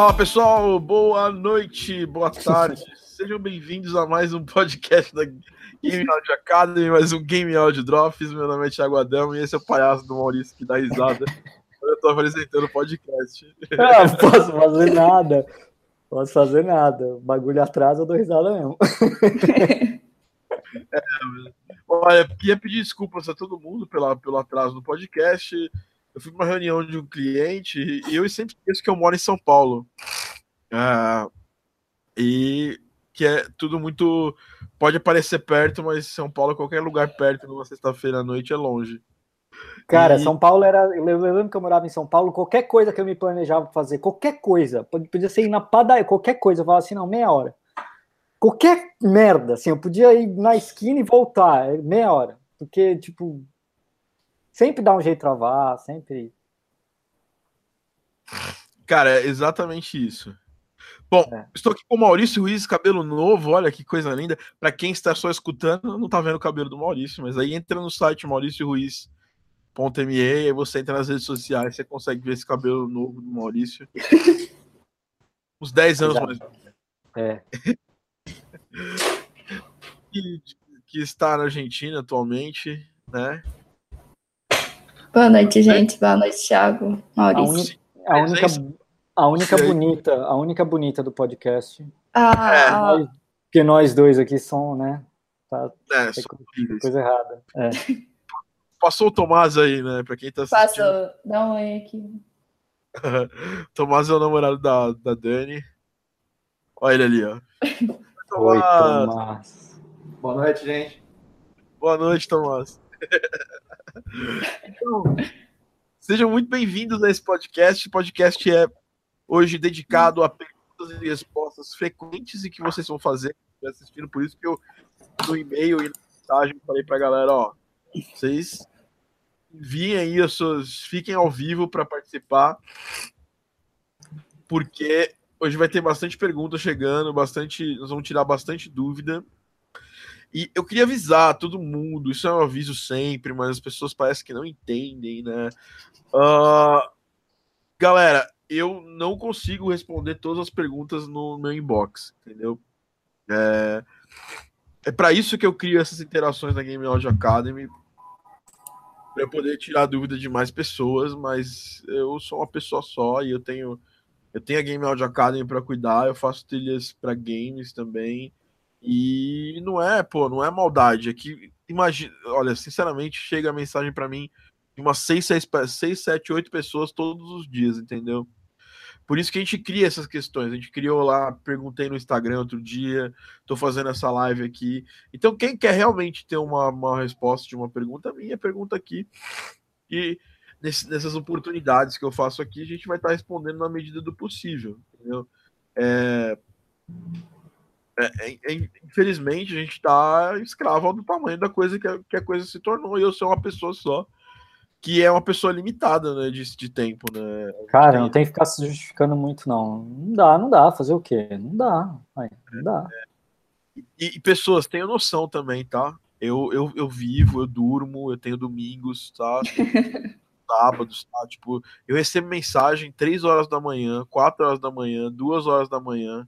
Fala pessoal, boa noite, boa tarde. Sejam bem-vindos a mais um podcast da Game Audio Academy, mais um Game Audio Drops. Meu nome é Thiago Adão e esse é o palhaço do Maurício que dá risada. Eu tô apresentando o podcast. Ah, não posso fazer nada. Posso fazer nada. O bagulho atrás eu dou risada mesmo. É, olha, queria pedir desculpas a todo mundo pela, pelo atraso no podcast. Eu fui para uma reunião de um cliente e eu sempre penso que eu moro em São Paulo. Uh, e que é tudo muito. Pode parecer perto, mas São Paulo, qualquer lugar perto numa sexta-feira à noite é longe. Cara, e... São Paulo era. Eu lembro que eu morava em São Paulo, qualquer coisa que eu me planejava fazer, qualquer coisa, podia ser ir na padaria, qualquer coisa, eu falava assim, não, meia hora. Qualquer merda, assim, eu podia ir na esquina e voltar, é meia hora. Porque, tipo, sempre dá um jeito de travar, sempre. Cara, é exatamente isso. Bom, é. estou aqui com o Maurício Ruiz, cabelo novo, olha que coisa linda. Para quem está só escutando, não está vendo o cabelo do Maurício, mas aí entra no site mauricioruiz.me e você entra nas redes sociais, você consegue ver esse cabelo novo do Maurício. Uns 10 anos mais. É. que, que está na Argentina atualmente, né? Boa noite, gente. Boa noite, Thiago, Maurício. A, un... a única a única bonita, a única bonita do podcast. Ah, é, nós, porque nós dois aqui são, né? Tá, é, tem coisa errada. É. Passou o Tomás aí, né? Pra quem tá assistindo. Passou, dá um oi aqui. Tomás é o namorado da, da Dani. Olha ele ali, ó. Tomás. Oi, Tomás. Boa noite, gente. Boa noite, Tomás. Então, sejam muito bem-vindos a esse podcast. O podcast é hoje dedicado a perguntas e respostas frequentes e que vocês vão fazer assistindo. Por isso que eu, no e-mail e na mensagem, falei para a galera: ó, vocês enviem aí as suas. Fiquem ao vivo para participar, porque hoje vai ter bastante perguntas chegando, bastante. Nós vamos tirar bastante dúvida. E eu queria avisar todo mundo, isso é um aviso sempre, mas as pessoas parecem que não entendem, né? Uh, galera, eu não consigo responder todas as perguntas no meu inbox, entendeu? É, é para isso que eu crio essas interações na Game Audio Academy, para poder tirar dúvida de mais pessoas, mas eu sou uma pessoa só e eu tenho eu tenho a Game Audio Academy para cuidar, eu faço trilhas para games também. E não é, pô, não é maldade, é que imagina, olha, sinceramente, chega a mensagem para mim de umas 6, 6, 6, 7, 8 pessoas todos os dias, entendeu? Por isso que a gente cria essas questões. A gente criou lá, perguntei no Instagram outro dia, estou fazendo essa live aqui. Então, quem quer realmente ter uma, uma resposta de uma pergunta minha, pergunta aqui. E nesse, nessas oportunidades que eu faço aqui, a gente vai estar tá respondendo na medida do possível. Entendeu? É, é, é, infelizmente, a gente está escravo do tamanho da coisa que a, que a coisa se tornou. E eu sou uma pessoa só que é uma pessoa limitada, né, de, de tempo, né? Cara, tem... não tem que ficar se justificando muito, não. Não dá, não dá, fazer o quê? Não dá, não dá. É. E, e, pessoas, tenham noção também, tá? Eu, eu, eu vivo, eu durmo, eu tenho domingos, tá? Sábados, tá? Tipo, eu recebo mensagem 3 horas da manhã, 4 horas da manhã, 2 horas da manhã.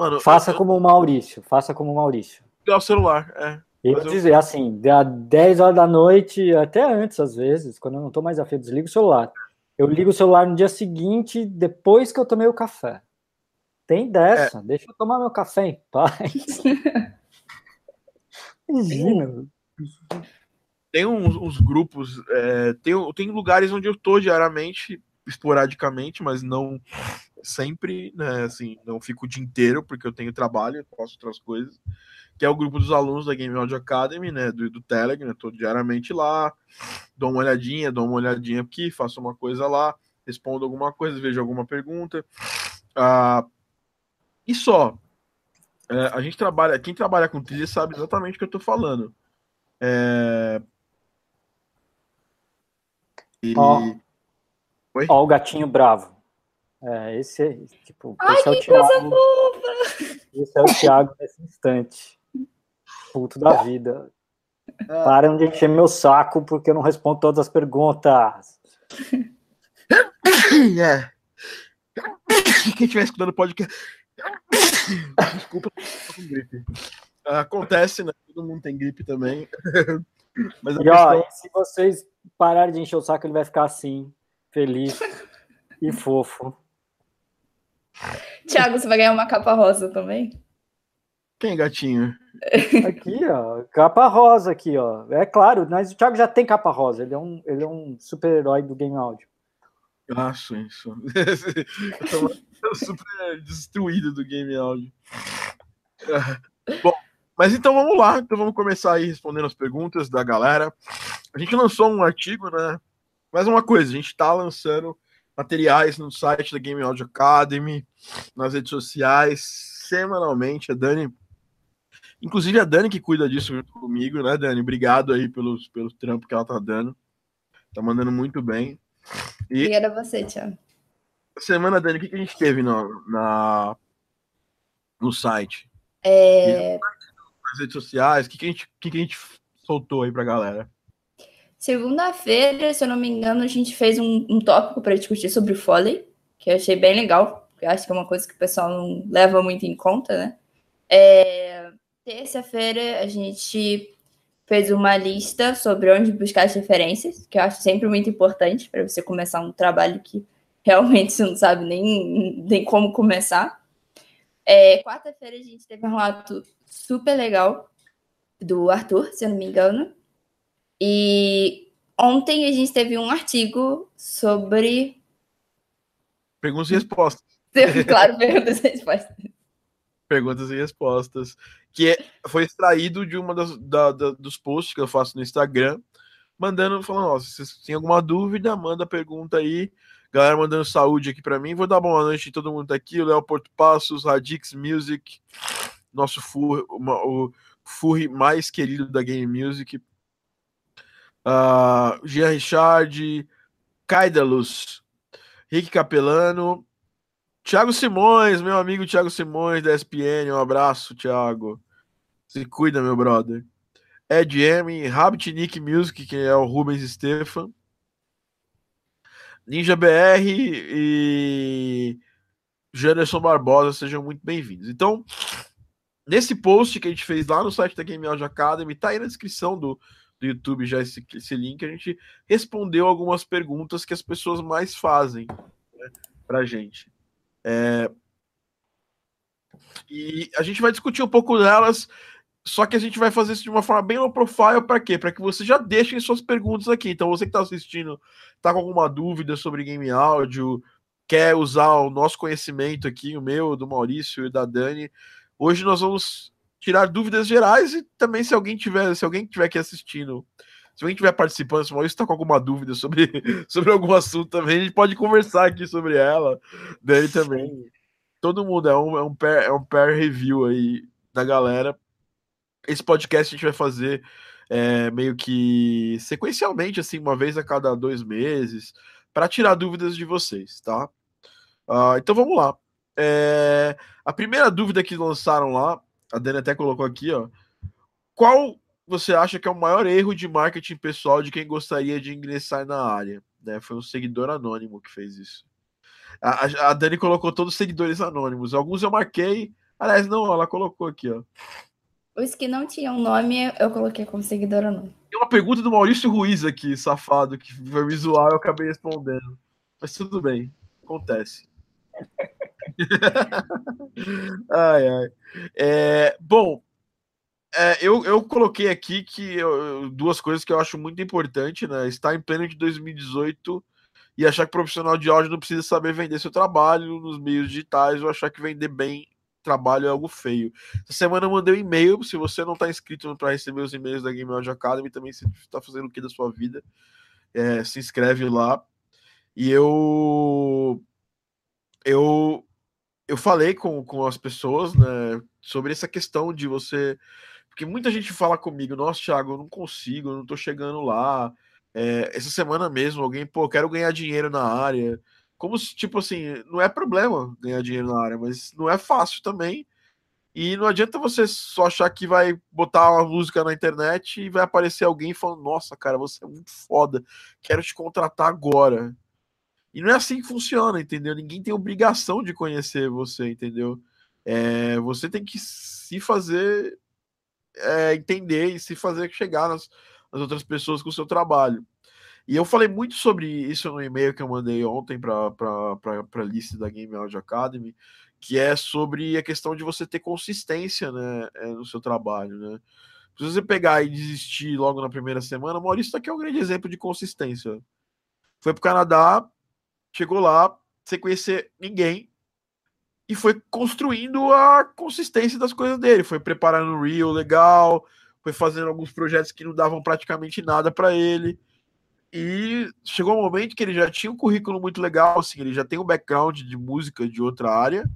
Mano, faça eu, como o Maurício, faça como o Maurício. Ligar o celular, é. Eu... dizer assim, da 10 horas da noite, até antes, às vezes, quando eu não tô mais afim, eu desligo o celular. Eu ligo o celular no dia seguinte, depois que eu tomei o café. Tem dessa, é. deixa eu tomar meu café em paz. Imagina. Tem uns, uns grupos, é, tem, tem lugares onde eu tô diariamente, esporadicamente, mas não sempre, né? Assim, não fico o dia inteiro, porque eu tenho trabalho, faço outras coisas que é o grupo dos alunos da Game Audio Academy, né, do, do Telegram, tô diariamente lá, dou uma olhadinha, dou uma olhadinha aqui, faço uma coisa lá, respondo alguma coisa, vejo alguma pergunta, ah, e só. É, a gente trabalha, quem trabalha com trilha sabe exatamente o que eu tô falando. É... E... Ó, ó, o gatinho bravo. É, esse é, tipo, Ai, esse é o Thiago. Esse é o Thiago nesse instante puto da vida. Ah. Parem de encher meu saco porque eu não respondo todas as perguntas. É. Quem estiver escutando podcast. Desculpa, tô com gripe. Acontece, né? Todo mundo tem gripe também. Mas e, ó, questão... se vocês pararem de encher o saco, ele vai ficar assim, feliz e fofo. Tiago, você vai ganhar uma capa rosa também? Quem, gatinho? Aqui, ó. Capa rosa aqui, ó. É claro, mas o Thiago já tem capa rosa. Ele é um, ele é um super-herói do game áudio. Acho isso. Eu tô super destruído do game áudio. Bom, mas então vamos lá. Então vamos começar aí respondendo as perguntas da galera. A gente lançou um artigo, né? Mais uma coisa, a gente tá lançando materiais no site da Game Audio Academy, nas redes sociais, semanalmente. A Dani Inclusive a Dani que cuida disso junto comigo, né, Dani? Obrigado aí pelos, pelo trampo que ela tá dando. Tá mandando muito bem. E... Obrigada a você, Tiago. Semana, Dani, o que, que a gente teve no, na, no site? É... Nas redes sociais, o que, que, a gente, que, que a gente soltou aí pra galera? Segunda-feira, se eu não me engano, a gente fez um, um tópico para discutir sobre o Foley, que eu achei bem legal. Eu acho que é uma coisa que o pessoal não leva muito em conta, né? É, Terça-feira a gente fez uma lista sobre onde buscar as referências, que eu acho sempre muito importante para você começar um trabalho que realmente você não sabe nem, nem como começar. É, Quarta-feira a gente teve um relato super legal do Arthur, se eu não me engano. E ontem a gente teve um artigo sobre. Perguntas e respostas. claro, perguntas e respostas. Perguntas e respostas, que é, foi extraído de uma das, da, da, dos posts que eu faço no Instagram, mandando, falando, ó, se vocês têm alguma dúvida, manda pergunta aí, galera mandando saúde aqui para mim, vou dar boa noite, todo mundo tá aqui, o Léo Porto Passos, Radix Music, nosso fur, uma, o furry mais querido da Game Music, uh, Gia Richard, Kaidalus, Rick Capelano, Tiago Simões, meu amigo Tiago Simões da ESPN, um abraço, Tiago. Se cuida, meu brother. Ed M, Rabbit Nick Music, que é o Rubens Stefan. Ninja BR e Janderson Barbosa, sejam muito bem-vindos. Então, nesse post que a gente fez lá no site da Game Audio Academy, tá aí na descrição do, do YouTube já esse, esse link, a gente respondeu algumas perguntas que as pessoas mais fazem né, pra gente. É... E a gente vai discutir um pouco delas, só que a gente vai fazer isso de uma forma bem low profile, para quê? Para que você já deixem suas perguntas aqui. Então, você que está assistindo, está com alguma dúvida sobre game áudio, quer usar o nosso conhecimento aqui, o meu, do Maurício e da Dani, hoje nós vamos tirar dúvidas gerais e também se alguém tiver, se alguém tiver aqui assistindo se alguém estiver participando, se o Maurício está com alguma dúvida sobre, sobre algum assunto também, a gente pode conversar aqui sobre ela. Daí também. Todo mundo é um, é um, pair, é um pair review aí da galera. Esse podcast a gente vai fazer é, meio que sequencialmente, assim, uma vez a cada dois meses, para tirar dúvidas de vocês, tá? Uh, então vamos lá. É, a primeira dúvida que lançaram lá, a Dani até colocou aqui, ó. Qual você acha que é o maior erro de marketing pessoal de quem gostaria de ingressar na área? Né? Foi um seguidor anônimo que fez isso. A, a Dani colocou todos os seguidores anônimos. Alguns eu marquei. Aliás, não, ela colocou aqui, ó. Os que não tinham nome, eu coloquei como seguidor anônimo. Tem uma pergunta do Maurício Ruiz aqui, safado, que foi visual eu acabei respondendo. Mas tudo bem, acontece. ai, ai. É, bom, é, eu, eu coloquei aqui que eu, duas coisas que eu acho muito importante, né? Estar em pleno de 2018 e achar que profissional de áudio não precisa saber vender seu trabalho nos meios digitais ou achar que vender bem trabalho é algo feio. Essa semana eu mandei um e-mail. Se você não está inscrito para receber os e-mails da Game Audio Academy, também você está fazendo o que da sua vida, é, se inscreve lá. E eu eu eu falei com, com as pessoas né, sobre essa questão de você porque muita gente fala comigo, nossa, Thiago, eu não consigo, eu não tô chegando lá. É, essa semana mesmo, alguém, pô, quero ganhar dinheiro na área. Como se, tipo assim, não é problema ganhar dinheiro na área, mas não é fácil também. E não adianta você só achar que vai botar uma música na internet e vai aparecer alguém falando, nossa, cara, você é muito foda, quero te contratar agora. E não é assim que funciona, entendeu? Ninguém tem obrigação de conhecer você, entendeu? É, você tem que se fazer é, entender e se fazer chegar nas, nas, outras pessoas com o seu trabalho. E eu falei muito sobre isso no e-mail que eu mandei ontem para a lista da Game Audio Academy, que é sobre a questão de você ter consistência né, é, no seu trabalho. Né? Se você pegar e desistir logo na primeira semana, Maurício aqui é um grande exemplo de consistência. Foi para o Canadá, chegou lá sem conhecer ninguém e foi construindo a consistência das coisas dele. Foi preparando o Rio legal, foi fazendo alguns projetos que não davam praticamente nada para ele. E chegou um momento que ele já tinha um currículo muito legal, assim, ele já tem um background de música de outra área.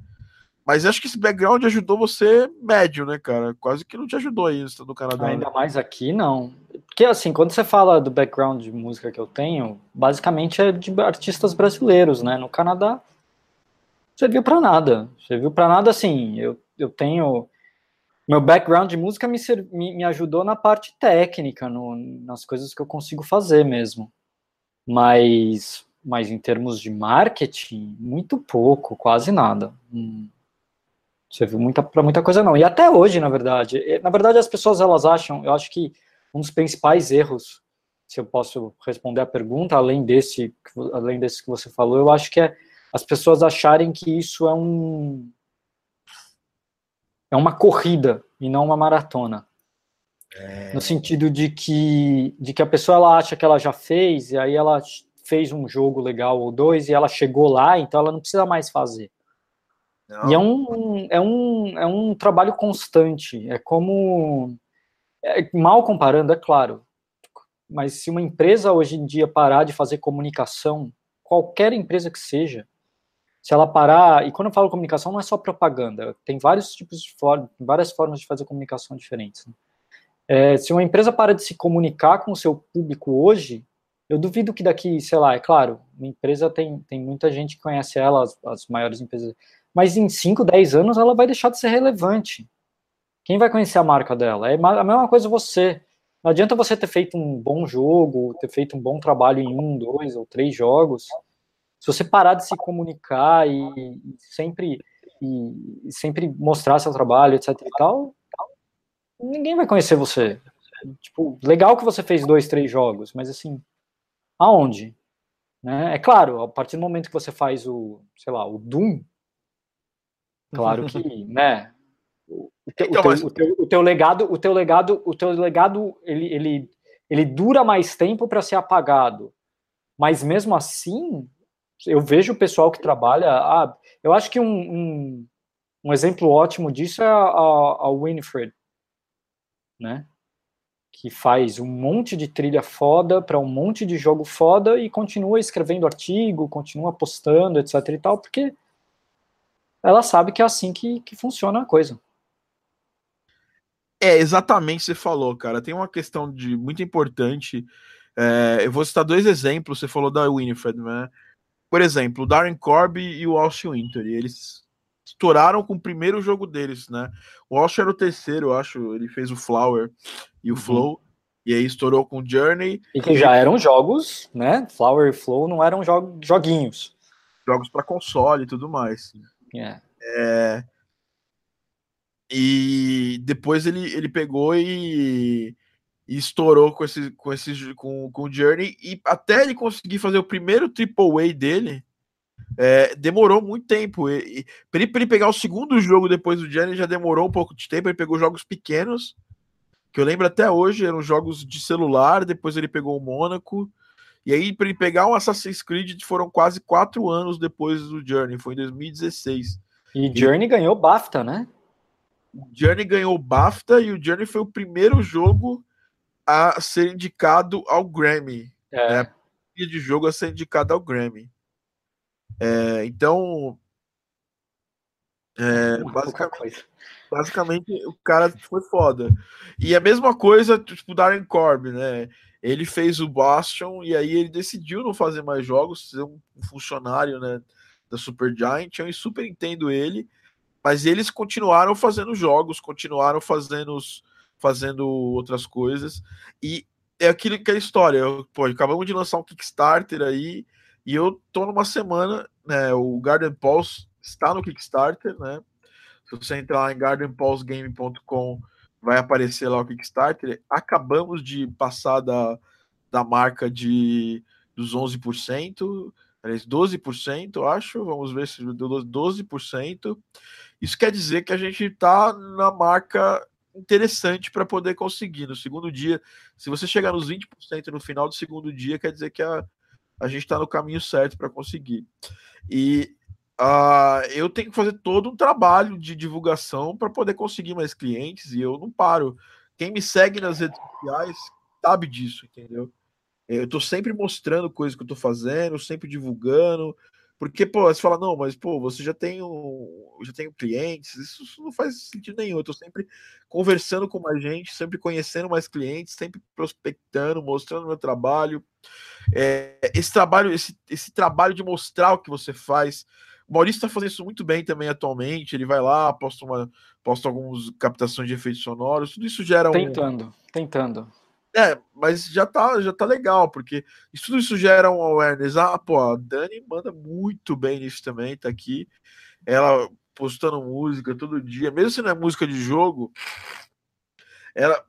Mas acho que esse background ajudou você médio, né, cara? Quase que não te ajudou aí no Canadá. Ainda mais aqui, não. Porque, assim, quando você fala do background de música que eu tenho, basicamente é de artistas brasileiros, né? No Canadá, serviu para nada. Serviu para nada, assim. Eu, eu tenho. Meu background de música me, me, me ajudou na parte técnica, no, nas coisas que eu consigo fazer mesmo. Mas, mas em termos de marketing, muito pouco, quase nada. Hum serviu muita, para muita coisa não. E até hoje, na verdade. Na verdade, as pessoas elas acham, eu acho que um dos principais erros, se eu posso responder a pergunta, além desse, além desse que você falou, eu acho que é as pessoas acharem que isso é um é uma corrida e não uma maratona. É... No sentido de que de que a pessoa ela acha que ela já fez e aí ela fez um jogo legal ou dois e ela chegou lá, então ela não precisa mais fazer. Não. E é um, é, um, é um trabalho constante. É como. É, mal comparando, é claro. Mas se uma empresa hoje em dia parar de fazer comunicação, qualquer empresa que seja, se ela parar. E quando eu falo comunicação, não é só propaganda. Tem vários tipos de formas, várias formas de fazer comunicação diferentes. Né? É, se uma empresa para de se comunicar com o seu público hoje, eu duvido que daqui, sei lá, é claro, uma empresa tem, tem muita gente que conhece ela, as, as maiores empresas mas em 5, 10 anos ela vai deixar de ser relevante. Quem vai conhecer a marca dela? É a mesma coisa você. Não adianta você ter feito um bom jogo, ter feito um bom trabalho em um, dois ou três jogos. Se você parar de se comunicar e, sempre e sempre mostrar seu trabalho, etc e tal, ninguém vai conhecer você. Tipo, legal que você fez dois, três jogos, mas assim, aonde? Né? É claro, a partir do momento que você faz o, sei lá, o Doom, Claro que, né? O, teu, então, o, teu, mas... o, teu, o, teu, legado, o teu legado, o teu legado, ele, ele, ele dura mais tempo para ser apagado. Mas mesmo assim, eu vejo o pessoal que trabalha. Ah, eu acho que um, um, um exemplo ótimo disso é a, a, Winifred, né? Que faz um monte de trilha foda para um monte de jogo foda e continua escrevendo artigo, continua postando, etc e tal, porque ela sabe que é assim que, que funciona a coisa. É, exatamente você falou, cara. Tem uma questão de muito importante. É, eu vou citar dois exemplos. Você falou da Winifred, né? Por exemplo, o Darren Corby e o Austin Winter. Eles estouraram com o primeiro jogo deles, né? O Austin era o terceiro, eu acho. Ele fez o Flower e o uhum. Flow. E aí estourou com o Journey. E que já eram jogos, né? Flower e Flow não eram jo joguinhos. Jogos para console e tudo mais. É. é. E depois ele, ele pegou e, e estourou com esse, com esse com, com o Journey. E até ele conseguir fazer o primeiro triple A dele, é, demorou muito tempo. E, e para ele, ele, pegar o segundo jogo depois do Journey já demorou um pouco de tempo. Ele pegou jogos pequenos, que eu lembro até hoje, eram jogos de celular. Depois ele pegou o Mônaco. E aí, para ele pegar um Assassin's Creed, foram quase quatro anos depois do Journey, foi em 2016. E Journey e... ganhou BAFTA, né? O Journey ganhou BAFTA e o Journey foi o primeiro jogo a ser indicado ao Grammy. É. Né? de jogo a ser indicado ao Grammy. É, então, é, basicamente, basicamente, o cara foi foda. E a mesma coisa, tipo, Darren Corb, né? Ele fez o Bastion e aí ele decidiu não fazer mais jogos, ser um funcionário né, da Super Giant. Eu super entendo ele, mas eles continuaram fazendo jogos, continuaram fazendo, fazendo outras coisas. E é aquilo, aquela história. Pô, acabamos de lançar um Kickstarter aí, E eu tô numa semana, né? O Garden Pulse está no Kickstarter, né? Se você entrar lá em gardenpulsegame.com, vai aparecer lá o Kickstarter. Acabamos de passar da, da marca de dos 11%, aliás, 12%, eu acho. Vamos ver se deu 12%. Isso quer dizer que a gente está na marca interessante para poder conseguir. No segundo dia, se você chegar nos 20% no final do segundo dia, quer dizer que a, a gente está no caminho certo para conseguir. E uh, eu tenho que fazer todo um trabalho de divulgação para poder conseguir mais clientes e eu não paro. Quem me segue nas redes sociais sabe disso, entendeu? Eu estou sempre mostrando coisas que eu estou fazendo, sempre divulgando, porque, pô, você fala, não, mas, pô, você já tem, um, já tem clientes, isso não faz sentido nenhum. Eu tô sempre conversando com mais gente, sempre conhecendo mais clientes, sempre prospectando, mostrando meu trabalho. É, esse trabalho, esse, esse trabalho de mostrar o que você faz. O Maurício está fazendo isso muito bem também atualmente. Ele vai lá, posta, uma, posta algumas captações de efeitos sonoros, tudo isso gera um. Tentando, tentando. É, mas já tá, já tá legal, porque isso tudo isso gera um awareness. Ah, pô, a Dani manda muito bem nisso também, tá aqui. Ela postando música todo dia, mesmo se não é música de jogo, ela.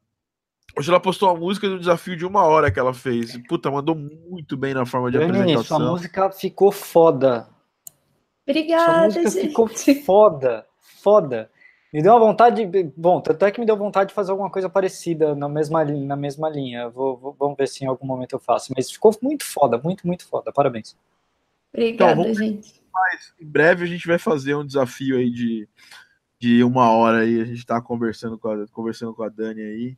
Hoje ela postou uma música do desafio de uma hora que ela fez. Puta, mandou muito bem na forma de Dani, apresentação. Sua música ficou foda. Obrigada, sua música gente. ficou foda, foda. Me deu uma vontade. Bom, tanto é que me deu vontade de fazer alguma coisa parecida na mesma, na mesma linha. Vou, vou, vamos ver se em algum momento eu faço. Mas ficou muito foda, muito, muito foda. Parabéns. Obrigada, então, gente. Mas em breve a gente vai fazer um desafio aí de, de uma hora aí. A gente está conversando com a, conversando com a Dani aí.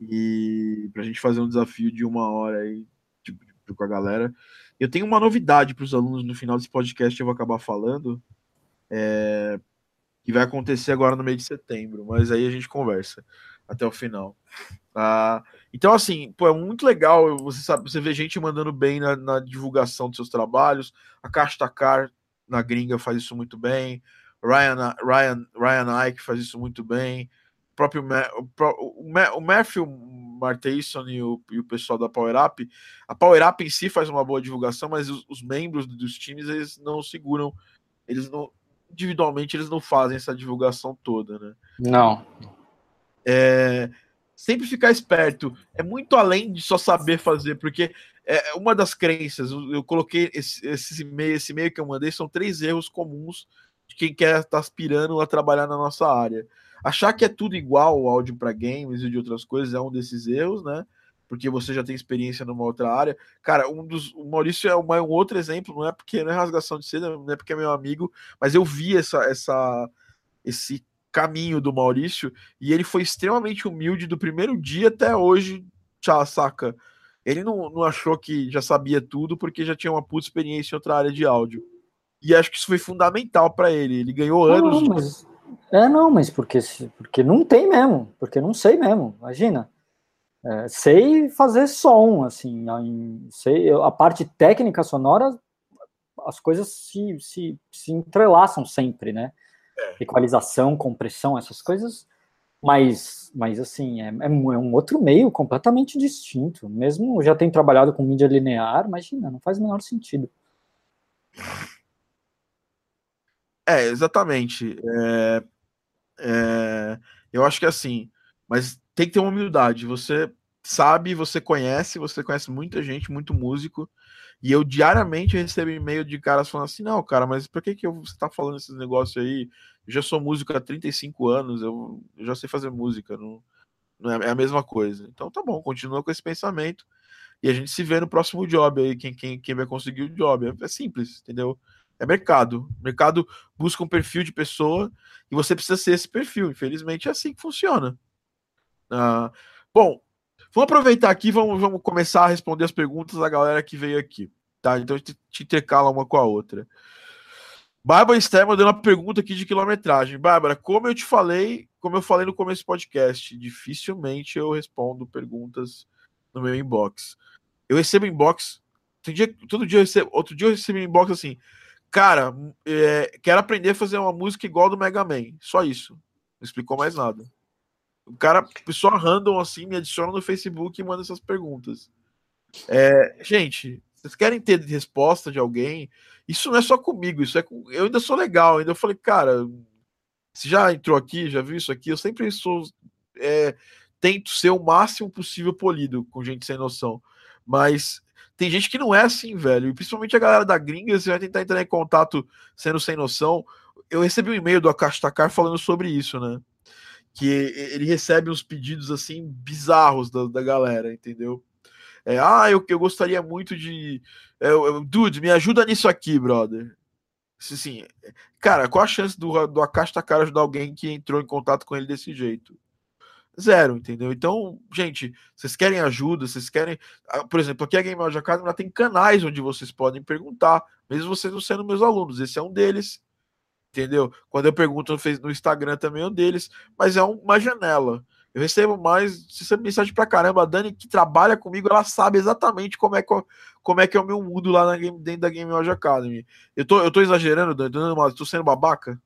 E pra gente fazer um desafio de uma hora aí tipo, com a galera. Eu tenho uma novidade para os alunos no final desse podcast, eu vou acabar falando. É, que vai acontecer agora no meio de setembro, mas aí a gente conversa até o final. Ah, então, assim, pô, é muito legal você sabe, você vê gente mandando bem na, na divulgação dos seus trabalhos. A Caixa Tacar na gringa faz isso muito bem. Ryan, Ryan, Ryan Ike faz isso muito bem. O próprio o, o Matthew Marteyson e o, e o pessoal da Power Up. A Power Up em si faz uma boa divulgação, mas os, os membros dos times eles não seguram, eles não, individualmente eles não fazem essa divulgação toda, né? Não. É, sempre ficar esperto. É muito além de só saber fazer, porque é uma das crenças. Eu coloquei esse, esse e-mail, esse e-mail que eu mandei são três erros comuns de quem quer estar tá aspirando a trabalhar na nossa área. Achar que é tudo igual o áudio para games e de outras coisas é um desses erros, né? Porque você já tem experiência numa outra área. Cara, um dos. O Maurício é um, um outro exemplo, não é porque não é rasgação de seda, não é porque é meu amigo, mas eu vi essa, essa, esse caminho do Maurício e ele foi extremamente humilde do primeiro dia até hoje, tchau, saca? Ele não, não achou que já sabia tudo porque já tinha uma puta experiência em outra área de áudio. E acho que isso foi fundamental para ele. Ele ganhou anos. Não, mas... É, não, mas porque, porque não tem mesmo. Porque não sei mesmo. Imagina. É, sei fazer som, assim, sei, a parte técnica sonora, as coisas se, se, se entrelaçam sempre, né? É. Equalização, compressão, essas coisas, mas, mas assim, é, é, um outro meio completamente distinto. Mesmo já tenho trabalhado com mídia linear, imagina, não faz o menor sentido. É, exatamente. É, é, eu acho que assim, mas tem que ter uma humildade. Você sabe, você conhece, você conhece muita gente, muito músico. E eu diariamente recebo e-mail de caras falando assim: não, cara, mas por que, que você tá falando esses negócios aí? Eu já sou músico há 35 anos, eu, eu já sei fazer música, não, não é, é, a mesma coisa. Então tá bom, continua com esse pensamento. E a gente se vê no próximo job aí, quem, quem, quem vai conseguir o job. É, é simples, entendeu? É mercado. O mercado busca um perfil de pessoa e você precisa ser esse perfil. Infelizmente é assim que funciona. Ah, bom, vamos aproveitar aqui, vamos, vamos começar a responder as perguntas da galera que veio aqui. Tá? Então a gente te intercala uma com a outra. Bárbara Esther mandando uma pergunta aqui de quilometragem. Bárbara, como eu te falei, como eu falei no começo do podcast, dificilmente eu respondo perguntas no meu inbox. Eu recebo inbox, dia, todo dia eu recebo, outro dia eu recebo inbox assim, cara, é, quero aprender a fazer uma música igual do Mega Man. Só isso. Não explicou mais nada. O cara, pessoa random assim, me adiciona no Facebook e manda essas perguntas. É, gente, Vocês querem ter resposta de alguém? Isso não é só comigo, isso é com... eu ainda sou legal, ainda eu falei, cara, se já entrou aqui, já viu isso aqui, eu sempre sou é, tento ser o máximo possível polido com gente sem noção. Mas tem gente que não é assim, velho. E principalmente a galera da gringa, você vai tentar entrar em contato sendo sem noção. Eu recebi um e-mail do Akash Takar falando sobre isso, né? Que ele recebe uns pedidos assim bizarros da, da galera, entendeu? É, ah, eu, eu gostaria muito de. É, eu, dude, me ajuda nisso aqui, brother. Assim, cara, qual a chance do, do Akash Takar ajudar alguém que entrou em contato com ele desse jeito? Zero, entendeu? Então, gente, vocês querem ajuda, vocês querem. Ah, por exemplo, aqui a Game Audio Academy tem canais onde vocês podem perguntar, mesmo vocês não sendo meus alunos. Esse é um deles, entendeu? Quando eu pergunto no Instagram também é um deles, mas é uma janela. Eu recebo mais, recebo mensagem pra caramba. A Dani, que trabalha comigo, ela sabe exatamente como é que, como é, que é o meu mundo lá game, dentro da Game Audio Academy. Eu tô, eu tô exagerando, Dani? Tô, tô sendo babaca?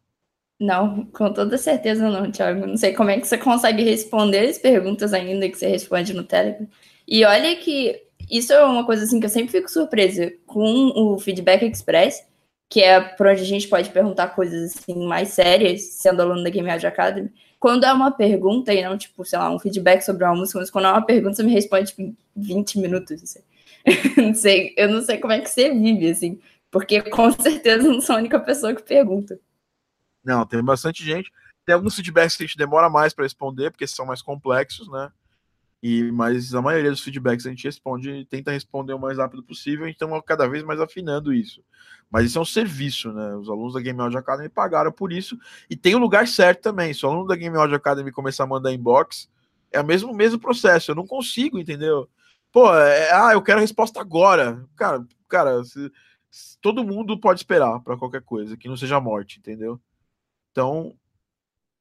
Não, com toda certeza não, Thiago. Não sei como é que você consegue responder as perguntas ainda que você responde no Telegram. E olha que isso é uma coisa assim que eu sempre fico surpresa com o Feedback Express, que é por onde a gente pode perguntar coisas assim mais sérias, sendo aluno da Game Audio Academy. Quando é uma pergunta e não, tipo, sei lá, um feedback sobre uma música, mas quando é uma pergunta, você me responde tipo, em 20 minutos. Assim. não sei, eu não sei como é que você vive, assim, porque com certeza não sou a única pessoa que pergunta. Não, tem bastante gente. Tem alguns feedbacks que a gente demora mais para responder, porque são mais complexos, né? E, mas a maioria dos feedbacks a gente responde, tenta responder o mais rápido possível, então cada vez mais afinando isso. Mas isso é um serviço, né? Os alunos da Game Audio Academy pagaram por isso, e tem o lugar certo também. Se o aluno da Game Audio Academy começar a mandar inbox, é o mesmo, mesmo processo. Eu não consigo, entendeu? Pô, é, ah, eu quero a resposta agora. Cara, cara, se, se, todo mundo pode esperar para qualquer coisa, que não seja morte, entendeu? Então,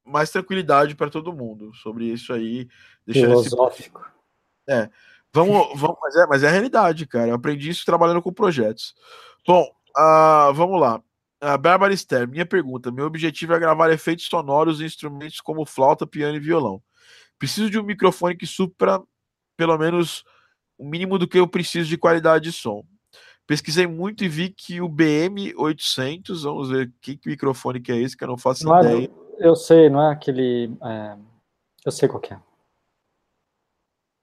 mais tranquilidade para todo mundo sobre isso aí. Filosófico. Esse... É. Vamos, vamos, mas, é, mas é a realidade, cara. Eu aprendi isso trabalhando com projetos. Bom, uh, vamos lá. Uh, Bárbara Esther, minha pergunta. Meu objetivo é gravar efeitos sonoros em instrumentos como flauta, piano e violão. Preciso de um microfone que supra pelo menos o mínimo do que eu preciso de qualidade de som. Pesquisei muito e vi que o BM800, vamos ver que, microfone que é esse, que eu não faço não ideia. É, eu sei, não é aquele. É, eu sei qual é.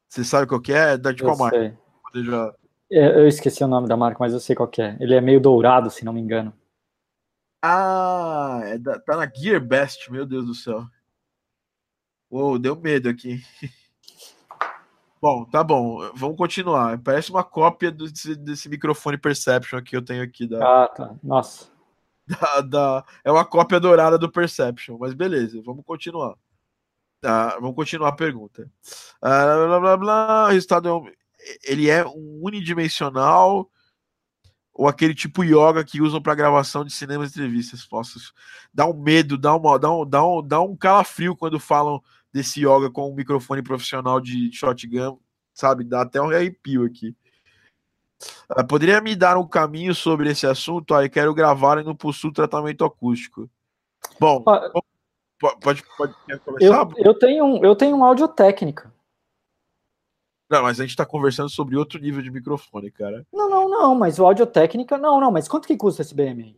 Você sabe qual é? É da de qual marca? Já... Eu esqueci o nome da marca, mas eu sei qual é. Ele é meio dourado, se não me engano. Ah, é da, tá na Gearbest, meu Deus do céu. Uou, deu medo aqui. Bom, tá bom. Vamos continuar. Parece uma cópia desse, desse microfone Perception que eu tenho aqui. Da, ah, tá. Nossa. Da, da, é uma cópia dourada do Perception, mas beleza, vamos continuar. Tá, vamos continuar a pergunta. Ah, blá, blá, blá, o resultado é um, ele é um unidimensional ou aquele tipo yoga que usam para gravação de cinema e entrevistas. Posso dá um medo, dá, uma, dá, um, dá, um, dá um calafrio quando falam desse yoga com um microfone profissional de shotgun, sabe? Dá até um arrepio aqui. Uh, poderia me dar um caminho sobre esse assunto? Aí quero gravar e não possuo tratamento acústico. Bom, ah, pode, pode, começar? Eu, eu, tenho um, eu tenho um áudio técnica. Não, mas a gente tá conversando sobre outro nível de microfone, cara. Não, não, não, mas o áudio técnica, não, não, mas quanto que custa esse BM?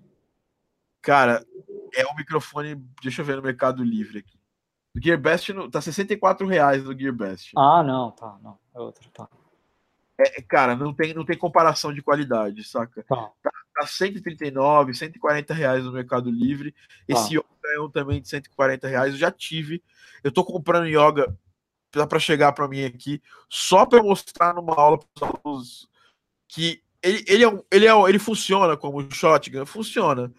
Cara, é um microfone, deixa eu ver no Mercado Livre aqui. O Gearbest no, tá 64 reais no Gearbest. Ah, não, tá, não. É outro, tá. É, cara, não tem, não tem comparação de qualidade, saca? Tá. Tá, tá 139, 140 reais no Mercado Livre. Tá. Esse yoga é um também de 140 reais. Eu já tive. Eu tô comprando yoga para chegar para mim aqui, só para mostrar numa aula para os alunos que ele, ele, é um, ele, é um, ele funciona como shotgun, funciona.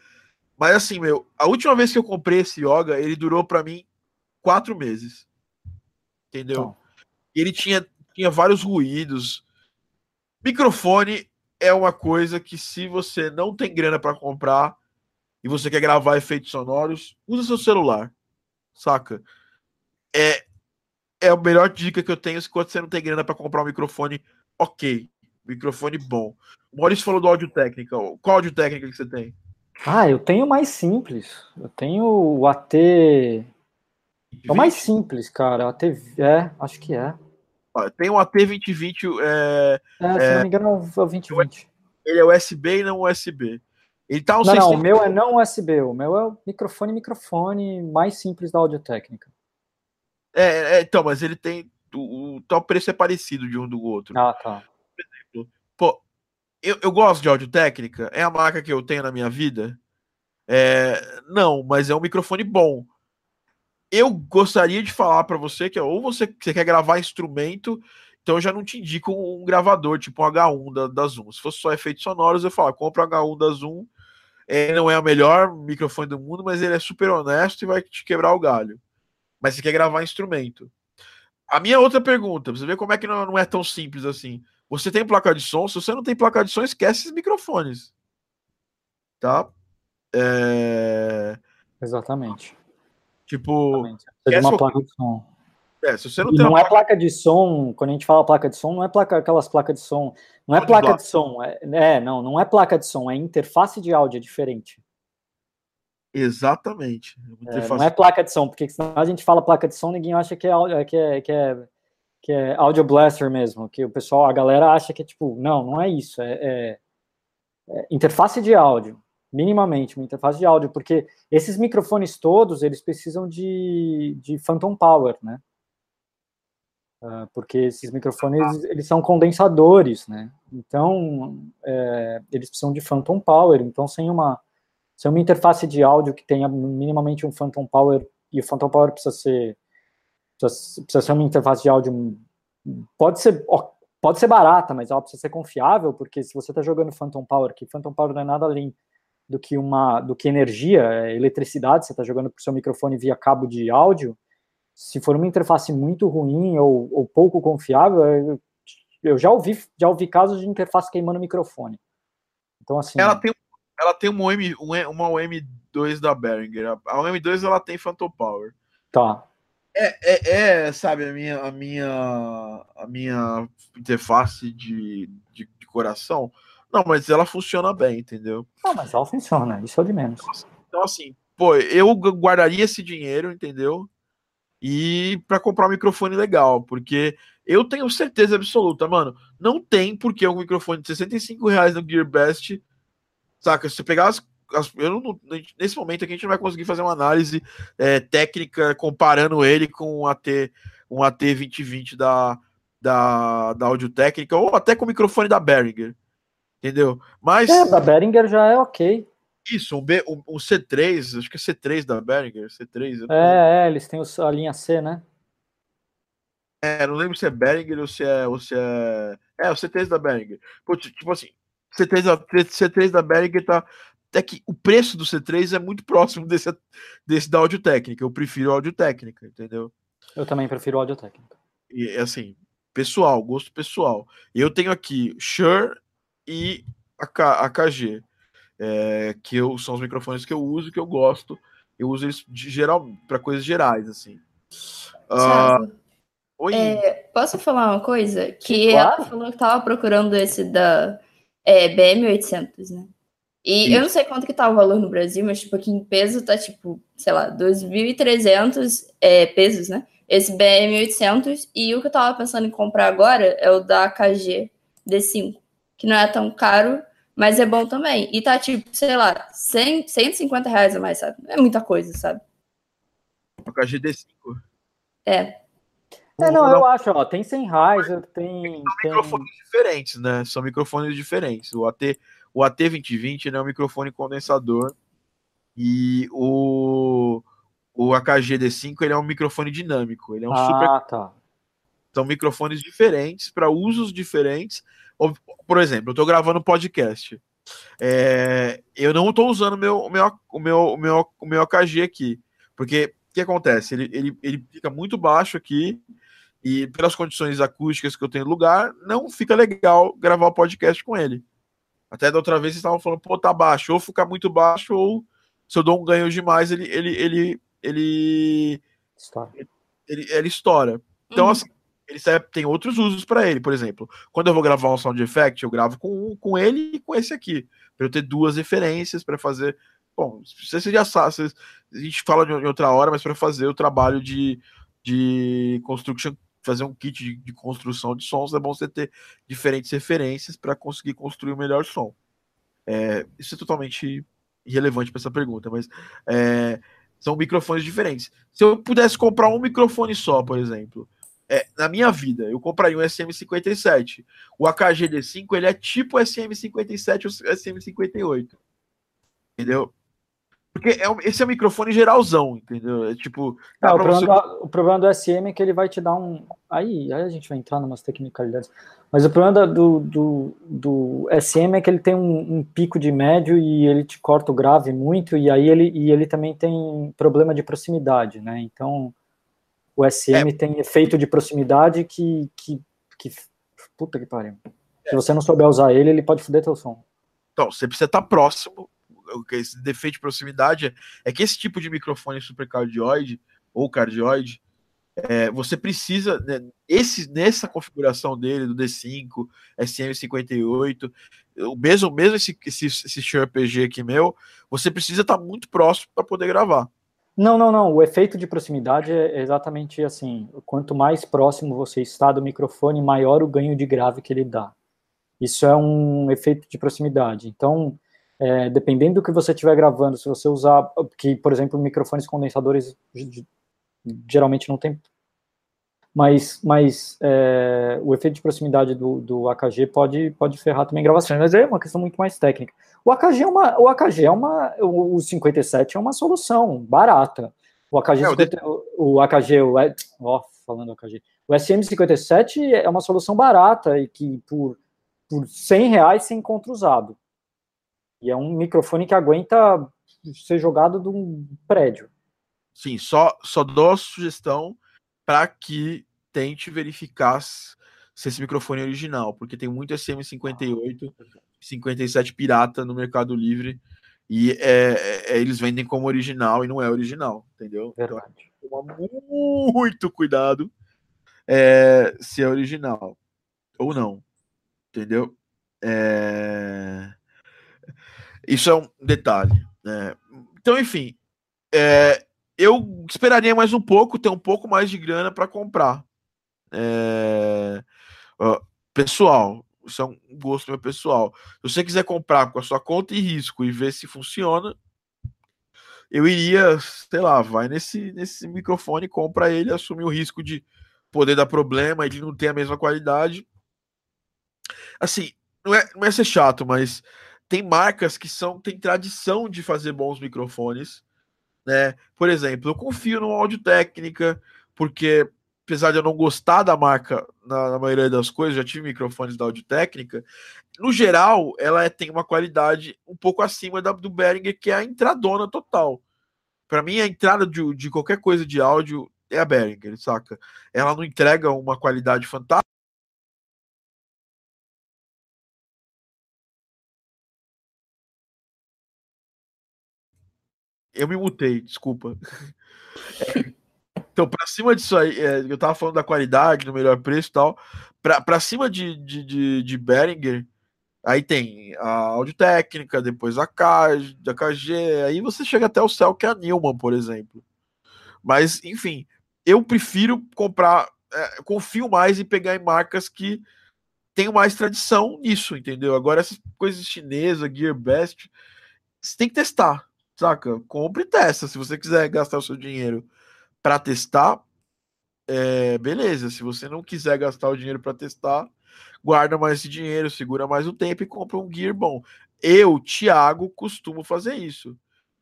Mas assim, meu, a última vez que eu comprei esse yoga, ele durou para mim quatro meses. Entendeu? Tá. Ele tinha, tinha vários ruídos. Microfone é uma coisa que, se você não tem grana para comprar e você quer gravar efeitos sonoros, usa seu celular. Saca? É, é a melhor dica que eu tenho se você não tem grana para comprar um microfone ok. Microfone bom. O Maurício falou do áudio técnica. Qual áudio técnica que você tem? Ah, eu tenho mais simples. Eu tenho o AT é o mais simples, cara. A TV, é, acho que é. Tem um AT2020. É, é, se é, não me engano, é o 2020. ele é USB e não USB. Ele tá um não, não, o meu é não USB, o meu é o microfone, microfone mais simples da audio técnica. É, é, então, mas ele tem. O, o tal preço é parecido de um do outro. Ah, tá. Por exemplo, pô, eu, eu gosto de audio técnica, é a marca que eu tenho na minha vida. É, não, mas é um microfone bom. Eu gostaria de falar para você que ou você, você quer gravar instrumento, então eu já não te indico um gravador, tipo um H1 da, da Zoom. Se fosse só efeitos sonoros, eu falo, compra um H1 da Zoom. Ele não é o melhor microfone do mundo, mas ele é super honesto e vai te quebrar o galho mas você quer gravar instrumento. A minha outra pergunta, você vê como é que não, não é tão simples assim. Você tem placa de som? Se você não tem placa de som, esquece esses microfones. Tá? É... Exatamente. Tipo. Exatamente. uma placa de som. É, se você não, não é placa de som, quando a gente fala placa de som, não é placa, aquelas placas de som, não é placa de som, é, é, não, não é placa de som, é interface de áudio, é diferente. Exatamente. É, não é placa de som, porque senão a gente fala placa de som, ninguém acha que é, que é, que é, que é audio blaster mesmo, que o pessoal, a galera acha que é tipo, não, não é isso, é, é, é interface de áudio, minimamente, uma interface de áudio, porque esses microfones todos, eles precisam de, de phantom power, né? Uh, porque esses microfones, eles são condensadores, né? Então, é, eles precisam de phantom power, então sem uma se é uma interface de áudio que tenha minimamente um Phantom Power, e o Phantom Power precisa ser, precisa ser uma interface de áudio, pode ser, pode ser barata, mas ela precisa ser confiável, porque se você está jogando Phantom Power, que Phantom Power não é nada além do que uma, do que energia, é eletricidade, você está jogando para o seu microfone via cabo de áudio, se for uma interface muito ruim ou, ou pouco confiável, eu, eu já ouvi, já ouvi casos de interface queimando o microfone. Então, assim. Ela tem ela tem uma, OM, uma OM2 da Behringer. A OM2 ela tem Phantom Power. Tá. É, é, é, sabe, a minha, a minha, a minha interface de, de, de, coração. Não, mas ela funciona bem, entendeu? Não, mas ela funciona, isso é de menos. Então, assim, pô, eu guardaria esse dinheiro, entendeu? E para comprar um microfone legal, porque eu tenho certeza absoluta, mano, não tem porque um microfone de 65 reais no GearBest Saca? Se você pegar as. as eu não, nesse momento aqui a gente não vai conseguir fazer uma análise é, técnica comparando ele com um AT, um AT 2020 da, da, da Audio Técnica ou até com o microfone da Behringer. Entendeu? Mas. É, da Behringer já é ok. Isso, um, B, um, um, C3, acho que é C3 da Behringer, C3. É, é, eles têm a linha C, né? É, não lembro se é Behringer ou se é. Ou se é... é, o C3 da Behringer. Pô, tipo assim, C3, C3 da Behringer tá. É que o preço do C3 é muito próximo desse, desse da Audio Técnica. Eu prefiro Audio Técnica, entendeu? Eu também prefiro Audio Técnica. E assim, pessoal, gosto pessoal. Eu tenho aqui Shure e a, K, a KG, é, que eu, são os microfones que eu uso, que eu gosto. Eu uso eles de geral para coisas gerais, assim. Uh, Oi. É, posso falar uma coisa? Que claro. ela falou que tava procurando esse da é, BM800, né? E Isso. eu não sei quanto que tá o valor no Brasil, mas, tipo, aqui em peso tá, tipo, sei lá, 2.300 é, pesos, né? Esse BM800. E o que eu tava pensando em comprar agora é o da KG D5, que não é tão caro, mas é bom também. E tá, tipo, sei lá, 100, 150 reais a mais, sabe? É muita coisa, sabe? O KG D5. É. É, não, eu acho, ó, tem Sennheiser, tem... São tem... microfones diferentes, né? São microfones diferentes. O AT, o AT2020 né, é um microfone condensador e o, o AKG D5 ele é um microfone dinâmico. Ele é um ah, super... tá. São microfones diferentes para usos diferentes. Por exemplo, eu estou gravando podcast. É, eu não estou usando meu, o meu, o meu, o meu, o meu AKG aqui, porque o que acontece? Ele, ele, ele fica muito baixo aqui e pelas condições acústicas que eu tenho no lugar, não fica legal gravar o podcast com ele. Até da outra vez vocês estavam falando, pô, tá baixo, ou fica muito baixo, ou se eu dou um ganho demais, ele ele ele ele estoura. Ele, ele estoura. Então, uhum. assim, ele serve, tem outros usos para ele, por exemplo, quando eu vou gravar um sound effect, eu gravo com, com ele e com esse aqui, para eu ter duas referências para fazer. Bom, você já sabe, a gente fala de outra hora, mas para fazer o trabalho de, de construction fazer um kit de, de, construção de sons, é bom você ter diferentes referências para conseguir construir o melhor som. É, isso é totalmente irrelevante para essa pergunta, mas é, são microfones diferentes. Se eu pudesse comprar um microfone só, por exemplo, é, na minha vida, eu compraria um SM57. O AKG D5 ele é tipo SM57 ou SM58. Entendeu? Porque é um, esse é um microfone geralzão, entendeu? É tipo. Ah, o, problema você... do, o, problema do, SM é que ele vai te dar um. Aí, aí a gente vai entrar em umas tecnicalidades. Mas o problema do, do, do SM é que ele tem um, um, pico de médio e ele te corta o grave muito, e aí ele, e ele também tem problema de proximidade, né? Então o SM é. tem efeito de proximidade que, que, que. Puta que pariu. É. Se você não souber usar ele, ele pode foder teu som. Então, você precisa estar próximo esse defeito de proximidade é que esse tipo de microfone supercardioide ou cardioide, é, você precisa, né, esse, nessa configuração dele, do D5, SM58, o mesmo, mesmo esse, esse, esse Shure PG aqui meu, você precisa estar muito próximo para poder gravar. Não, não, não. O efeito de proximidade é exatamente assim. Quanto mais próximo você está do microfone, maior o ganho de grave que ele dá. Isso é um efeito de proximidade. Então, é, dependendo do que você estiver gravando, se você usar, que por exemplo, microfones condensadores geralmente não tem, mas, mas é, o efeito de proximidade do, do AKG pode, pode ferrar também gravações, mas é uma questão muito mais técnica. O AKG é uma, o AKG é uma, o 57 é uma solução barata. O AKG, é, 50, o, AKG, o, ó, falando AKG, o SM57 é uma solução barata e que por, por 100 reais você encontra usado. E é um microfone que aguenta ser jogado de um prédio. Sim, só, só dou a sugestão para que tente verificar se esse microfone é original, porque tem muito SM58, 57 pirata no Mercado Livre e é, é, eles vendem como original e não é original, entendeu? Então, Verdade. Então, toma muito cuidado é, se é original ou não, entendeu? É... Isso é um detalhe. Né? Então, enfim, é, eu esperaria mais um pouco, ter um pouco mais de grana para comprar. É, pessoal, isso é um gosto meu pessoal. Se você quiser comprar com a sua conta e risco e ver se funciona, eu iria, sei lá, vai nesse, nesse microfone, compra ele, assume o risco de poder dar problema, ele não tem a mesma qualidade. Assim, não é, não é ser chato, mas tem marcas que são têm tradição de fazer bons microfones, né? Por exemplo, eu confio no Audio Técnica, porque apesar de eu não gostar da marca na, na maioria das coisas, já tive microfones da Audio Técnica, no geral, ela é, tem uma qualidade um pouco acima da do Behringer, que é a entradona total. Para mim, a entrada de, de qualquer coisa de áudio é a Behringer, saca? Ela não entrega uma qualidade fantástica Eu me mutei, desculpa. É, então, para cima disso aí, é, eu tava falando da qualidade, do melhor preço e tal. Para cima de, de, de, de Behringer, aí tem a Audio Técnica, depois a KG, a KG, aí você chega até o céu que é a Newman, por exemplo. Mas, enfim, eu prefiro comprar, é, confio mais em pegar em marcas que tenham mais tradição nisso, entendeu? Agora, essas coisas chinesas, Gearbest, você tem que testar saca? Compre e testa. Se você quiser gastar o seu dinheiro para testar, é, beleza. Se você não quiser gastar o dinheiro para testar, guarda mais esse dinheiro, segura mais o tempo e compra um gear bom. Eu, Thiago, costumo fazer isso.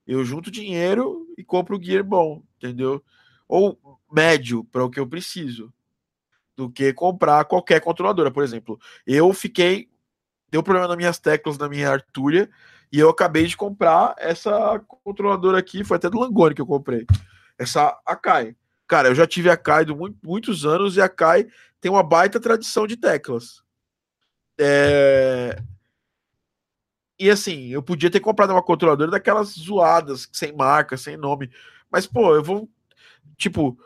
Eu junto dinheiro e compro o gear bom, entendeu? Ou médio para o que eu preciso, do que comprar qualquer controladora. Por exemplo, eu fiquei. Deu problema nas minhas teclas, na minha Arturia, e eu acabei de comprar essa controladora aqui, foi até do Langoni que eu comprei. Essa Akai. Cara, eu já tive a Akai há muitos anos e a Akai tem uma baita tradição de teclas. É... E assim, eu podia ter comprado uma controladora daquelas zoadas, sem marca, sem nome. Mas, pô, eu vou. Tipo,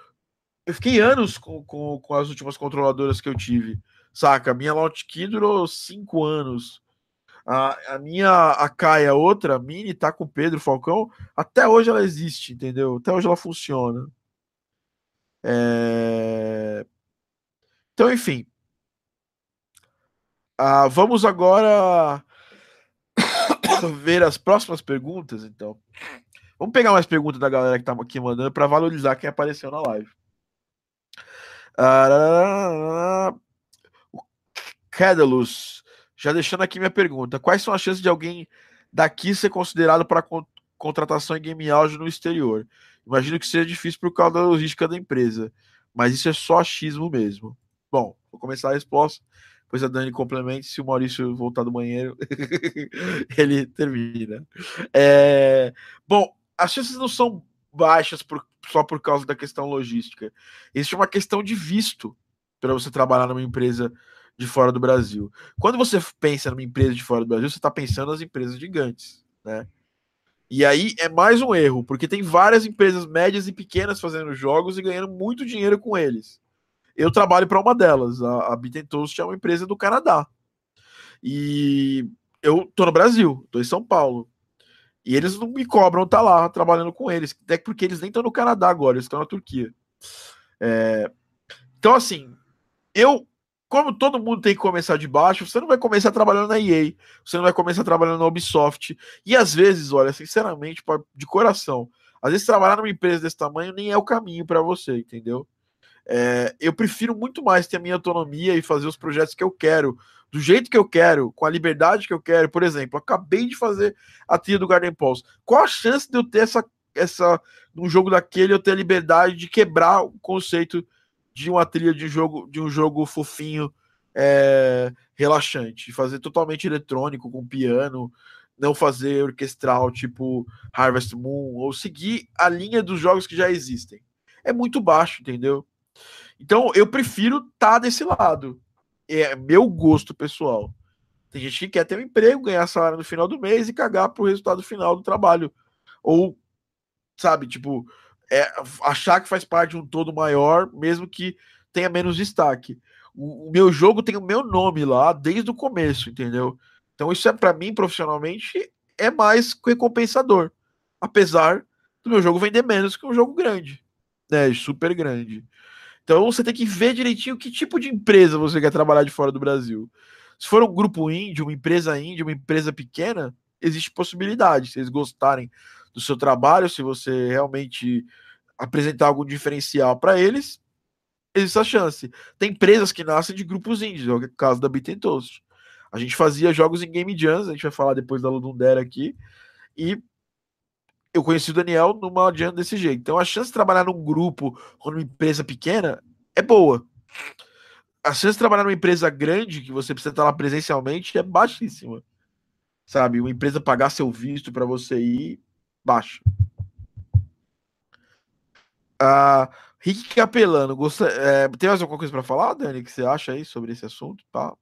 eu fiquei anos com, com, com as últimas controladoras que eu tive. Saca? Minha Launch Key durou cinco anos. A, a minha a Caia, outra, a Mini, tá com o Pedro Falcão. Até hoje ela existe, entendeu? Até hoje ela funciona. É... Então, enfim. Ah, vamos agora ver as próximas perguntas, então. Vamos pegar mais perguntas da galera que tá aqui mandando para valorizar quem apareceu na live. Ah, Cadalus, já deixando aqui minha pergunta: quais são as chances de alguém daqui ser considerado para contratação em game audio no exterior? Imagino que seja difícil por causa da logística da empresa, mas isso é só achismo mesmo. Bom, vou começar a resposta, depois a Dani complemente. Se o Maurício voltar do banheiro, ele termina. É... Bom, as chances não são baixas por, só por causa da questão logística. É uma questão de visto para você trabalhar numa empresa de fora do Brasil. Quando você pensa numa empresa de fora do Brasil, você está pensando nas empresas gigantes, né? E aí é mais um erro, porque tem várias empresas médias e pequenas fazendo jogos e ganhando muito dinheiro com eles. Eu trabalho para uma delas, a, a Toast é uma empresa do Canadá. E eu tô no Brasil, tô em São Paulo. E eles não me cobram tá lá trabalhando com eles, até porque eles nem estão no Canadá agora, eles estão na Turquia. É... Então, assim, eu, como todo mundo tem que começar de baixo, você não vai começar trabalhando na EA, você não vai começar trabalhando na Ubisoft. E às vezes, olha, sinceramente, de coração, às vezes trabalhar numa empresa desse tamanho nem é o caminho para você, entendeu? É, eu prefiro muito mais ter a minha autonomia e fazer os projetos que eu quero, do jeito que eu quero, com a liberdade que eu quero. Por exemplo, acabei de fazer a trilha do Garden Pulse. Qual a chance de eu ter essa, essa num jogo daquele eu ter a liberdade de quebrar o conceito de uma trilha de um jogo, de um jogo fofinho, é, relaxante, fazer totalmente eletrônico com piano, não fazer orquestral tipo Harvest Moon ou seguir a linha dos jogos que já existem. É muito baixo, entendeu? Então eu prefiro estar tá desse lado é meu gosto pessoal. Tem gente que quer ter um emprego, ganhar salário no final do mês e cagar pro resultado final do trabalho. Ou, sabe, tipo, é, achar que faz parte de um todo maior, mesmo que tenha menos destaque. O, o meu jogo tem o meu nome lá desde o começo, entendeu? Então isso é para mim profissionalmente é mais recompensador, apesar do meu jogo vender menos que um jogo grande, né, super grande. Então você tem que ver direitinho que tipo de empresa você quer trabalhar de fora do Brasil. Se for um grupo indie, uma empresa indie, uma empresa pequena, existe possibilidade. Se eles gostarem do seu trabalho, se você realmente apresentar algum diferencial para eles, existe a chance. Tem empresas que nascem de grupos indies, é o caso da Beat Toast. A gente fazia jogos em Game Jams, a gente vai falar depois da Ludundera aqui, e eu conheci o Daniel numa adianta desse jeito. Então a chance de trabalhar num grupo ou numa empresa pequena é boa. A chance de trabalhar numa empresa grande, que você precisa estar lá presencialmente, é baixíssima. Sabe? Uma empresa pagar seu visto para você ir, baixa. Ah, Rick Capelano, é, tem mais alguma coisa para falar, Dani, que você acha aí sobre esse assunto? Tá.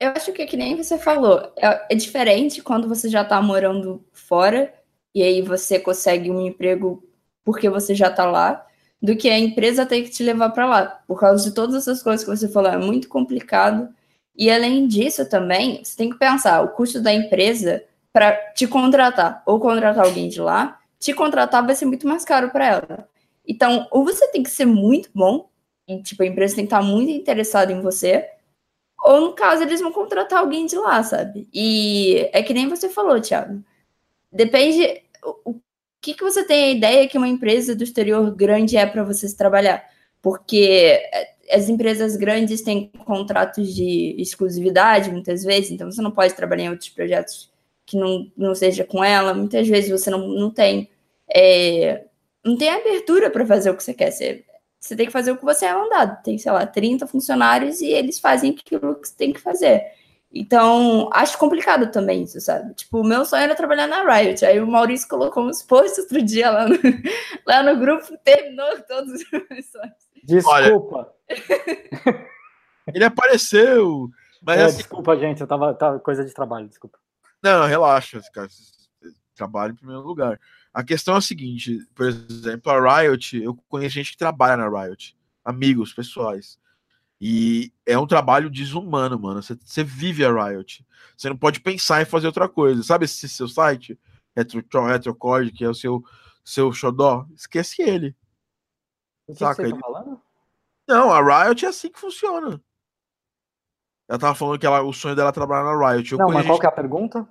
Eu acho que, que nem você falou, é, é diferente quando você já está morando fora e aí você consegue um emprego porque você já está lá, do que a empresa ter que te levar para lá. Por causa de todas essas coisas que você falou, é muito complicado. E além disso também, você tem que pensar o custo da empresa para te contratar ou contratar alguém de lá, te contratar vai ser muito mais caro para ela. Então, ou você tem que ser muito bom, e, tipo, a empresa tem que estar muito interessada em você, ou no caso, eles vão contratar alguém de lá, sabe? E é que nem você falou, Thiago. Depende o que, que você tem a ideia que uma empresa do exterior grande é para você trabalhar? Porque as empresas grandes têm contratos de exclusividade, muitas vezes, então você não pode trabalhar em outros projetos que não, não seja com ela. Muitas vezes você não, não tem é, não tem abertura para fazer o que você quer. Você, você tem que fazer o que você é mandado. Tem, sei lá, 30 funcionários e eles fazem aquilo que você tem que fazer. Então, acho complicado também isso, sabe? Tipo, o meu sonho era trabalhar na Riot. Aí o Maurício colocou uns posts outro dia lá no, lá no grupo, terminou todos os meus sonhos. Desculpa. Olha, ele apareceu. Mas é, assim, desculpa, gente, eu tava, tava, coisa de trabalho, desculpa. Não, relaxa, cara. Trabalho em primeiro lugar. A questão é a seguinte, por exemplo, a Riot, eu conheço gente que trabalha na Riot, amigos pessoais. E é um trabalho desumano, mano. Você, vive a Riot. Você não pode pensar em fazer outra coisa. Sabe esse seu site? Retro, Retrocord, que é o seu, seu xodó? Esquece ele. O que, Saca, que você tá falando? Não, a Riot é assim que funciona. Ela tava falando que ela, o sonho dela é trabalhar na Riot. Eu não, mas qual que é a pergunta?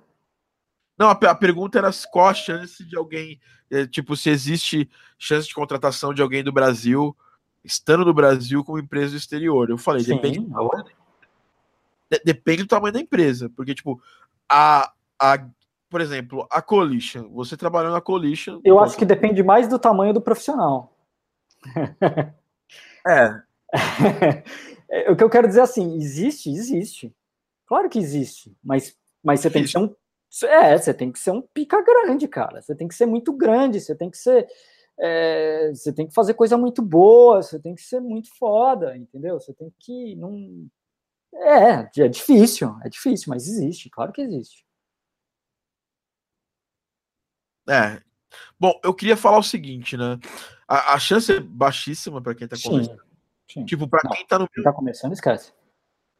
Não, a, a, pergunta era qual a chance de alguém, é, tipo, se existe chance de contratação de alguém do Brasil, estando no Brasil como empresa do exterior. Eu falei, Sim, depende, do tamanho, de, depende do tamanho da empresa, porque, tipo, a, a, por exemplo, a Coalition, você trabalhando na Coalition... Eu acho que depende mais do tamanho do profissional. É. é. o que eu quero dizer assim, existe, existe. Claro que existe, mas, mas você tem que ser um. É, você tem que ser um pica grande, cara. Você tem que ser muito grande, você tem que ser. É, você tem que fazer coisa muito boa, você tem que ser muito foda, entendeu? Você tem que. Não... É, é difícil, é difícil, mas existe, claro que existe. É. Bom, eu queria falar o seguinte, né? A, a chance é baixíssima para quem tá começando. Sim. Tipo, para quem tá no. Quem tá começando, esquece.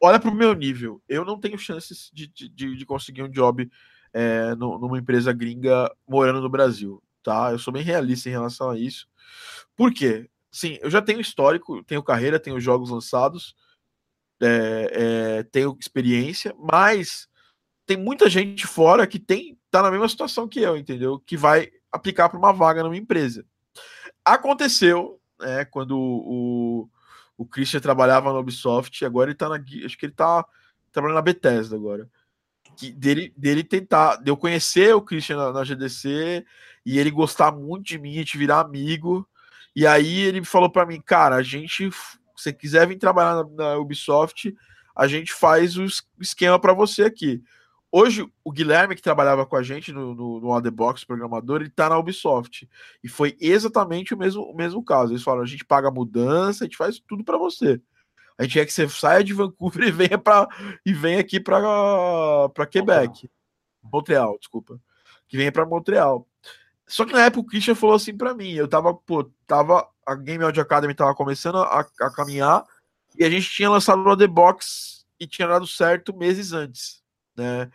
Olha pro meu nível. Eu não tenho chances de, de, de conseguir um job é, numa empresa gringa morando no Brasil, tá? Eu sou bem realista em relação a isso. Por quê? Sim, eu já tenho histórico, tenho carreira, tenho jogos lançados, é, é, tenho experiência, mas tem muita gente fora que tem tá na mesma situação que eu, entendeu? Que vai aplicar para uma vaga numa empresa. Aconteceu, né, quando o, o Christian trabalhava na Ubisoft, agora ele tá na. Acho que ele tá trabalhando na Bethesda agora. Que dele, dele tentar, de eu conhecer o Christian na, na GDC e ele gostar muito de mim, gente virar amigo. E aí ele falou para mim, cara, a gente, se quiser vir trabalhar na, na Ubisoft, a gente faz o esquema para você aqui. Hoje, o Guilherme, que trabalhava com a gente no, no, no The Box, programador, ele tá na Ubisoft. E foi exatamente o mesmo, o mesmo caso. Eles falaram: a gente paga a mudança, a gente faz tudo para você. A gente quer que você saia de Vancouver e venha, pra, e venha aqui para Quebec. Montreal, desculpa. Que venha para Montreal. Só que na época o Christian falou assim para mim: eu tava, pô, tava. A Game Audio Academy tava começando a, a caminhar e a gente tinha lançado o The Box e tinha dado certo meses antes, né?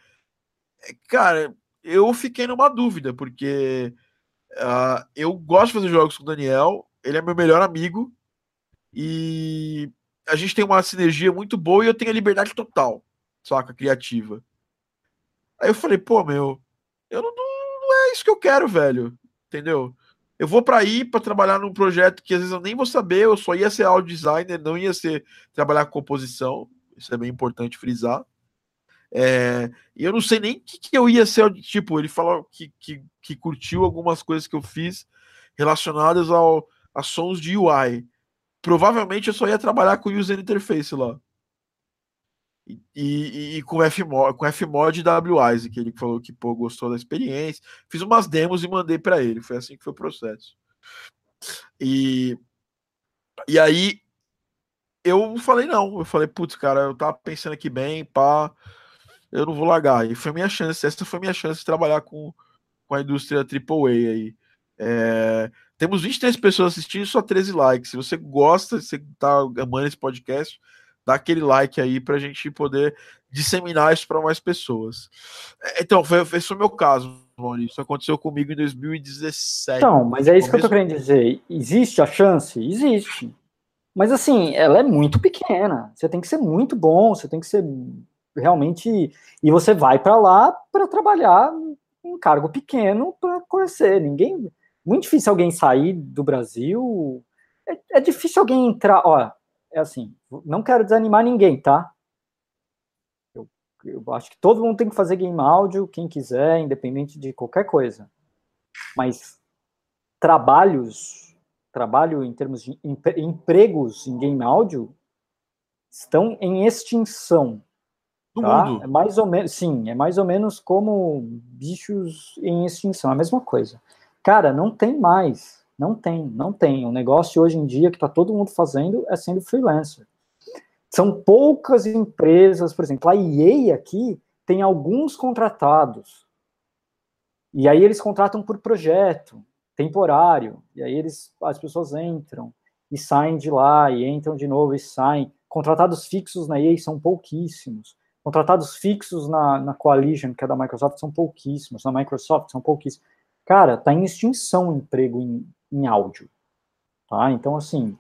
Cara, eu fiquei numa dúvida, porque uh, eu gosto de fazer jogos com o Daniel, ele é meu melhor amigo, e a gente tem uma sinergia muito boa e eu tenho a liberdade total, saca? Criativa. Aí eu falei, pô, meu, eu não, não é isso que eu quero, velho, entendeu? Eu vou para aí para trabalhar num projeto que às vezes eu nem vou saber, eu só ia ser audio designer, não ia ser trabalhar com composição, isso é bem importante frisar. É, e eu não sei nem o que, que, eu ia ser. Tipo, ele falou que, que, que, curtiu algumas coisas que eu fiz relacionadas ao, a sons de UI. Provavelmente eu só ia trabalhar com user interface lá. E, e, e com Fmod, com Fmod e WISE, que ele falou que pô, gostou da experiência. Fiz umas demos e mandei para ele. Foi assim que foi o processo. E, e aí eu falei não. Eu falei, putz, cara, eu tava pensando aqui bem, pá eu não vou largar. E foi minha chance, essa foi minha chance de trabalhar com, com a indústria AAA aí. É, temos 23 pessoas assistindo e só 13 likes. Se você gosta, se você tá amando esse podcast, dá aquele like aí pra gente poder disseminar isso para mais pessoas. É, então, foi, esse foi o meu caso, Maurício. Isso aconteceu comigo em 2017. Então, mas é isso que eu tô querendo dizer. Existe a chance? Existe. Mas assim, ela é muito pequena. Você tem que ser muito bom, você tem que ser realmente. E você vai para lá para trabalhar em cargo pequeno para conhecer. Ninguém. Muito difícil alguém sair do Brasil. É, é difícil alguém entrar. Ó, é assim, não quero desanimar ninguém, tá? Eu, eu acho que todo mundo tem que fazer game áudio, quem quiser, independente de qualquer coisa. Mas trabalhos, trabalho em termos de empregos em game áudio estão em extinção do tá? mundo. É mais ou menos, sim, é mais ou menos como bichos em extinção, é a mesma coisa. Cara, não tem mais, não tem, não tem. O negócio hoje em dia que está todo mundo fazendo é sendo freelancer. São poucas empresas, por exemplo, a EA aqui tem alguns contratados. E aí eles contratam por projeto, temporário. E aí eles, as pessoas entram e saem de lá, e entram de novo e saem. Contratados fixos na EA são pouquíssimos. Contratados fixos na, na Coalition, que é da Microsoft, são pouquíssimos. Na Microsoft, são pouquíssimos. Cara, tá em extinção o emprego em, em áudio. Tá? Então, assim.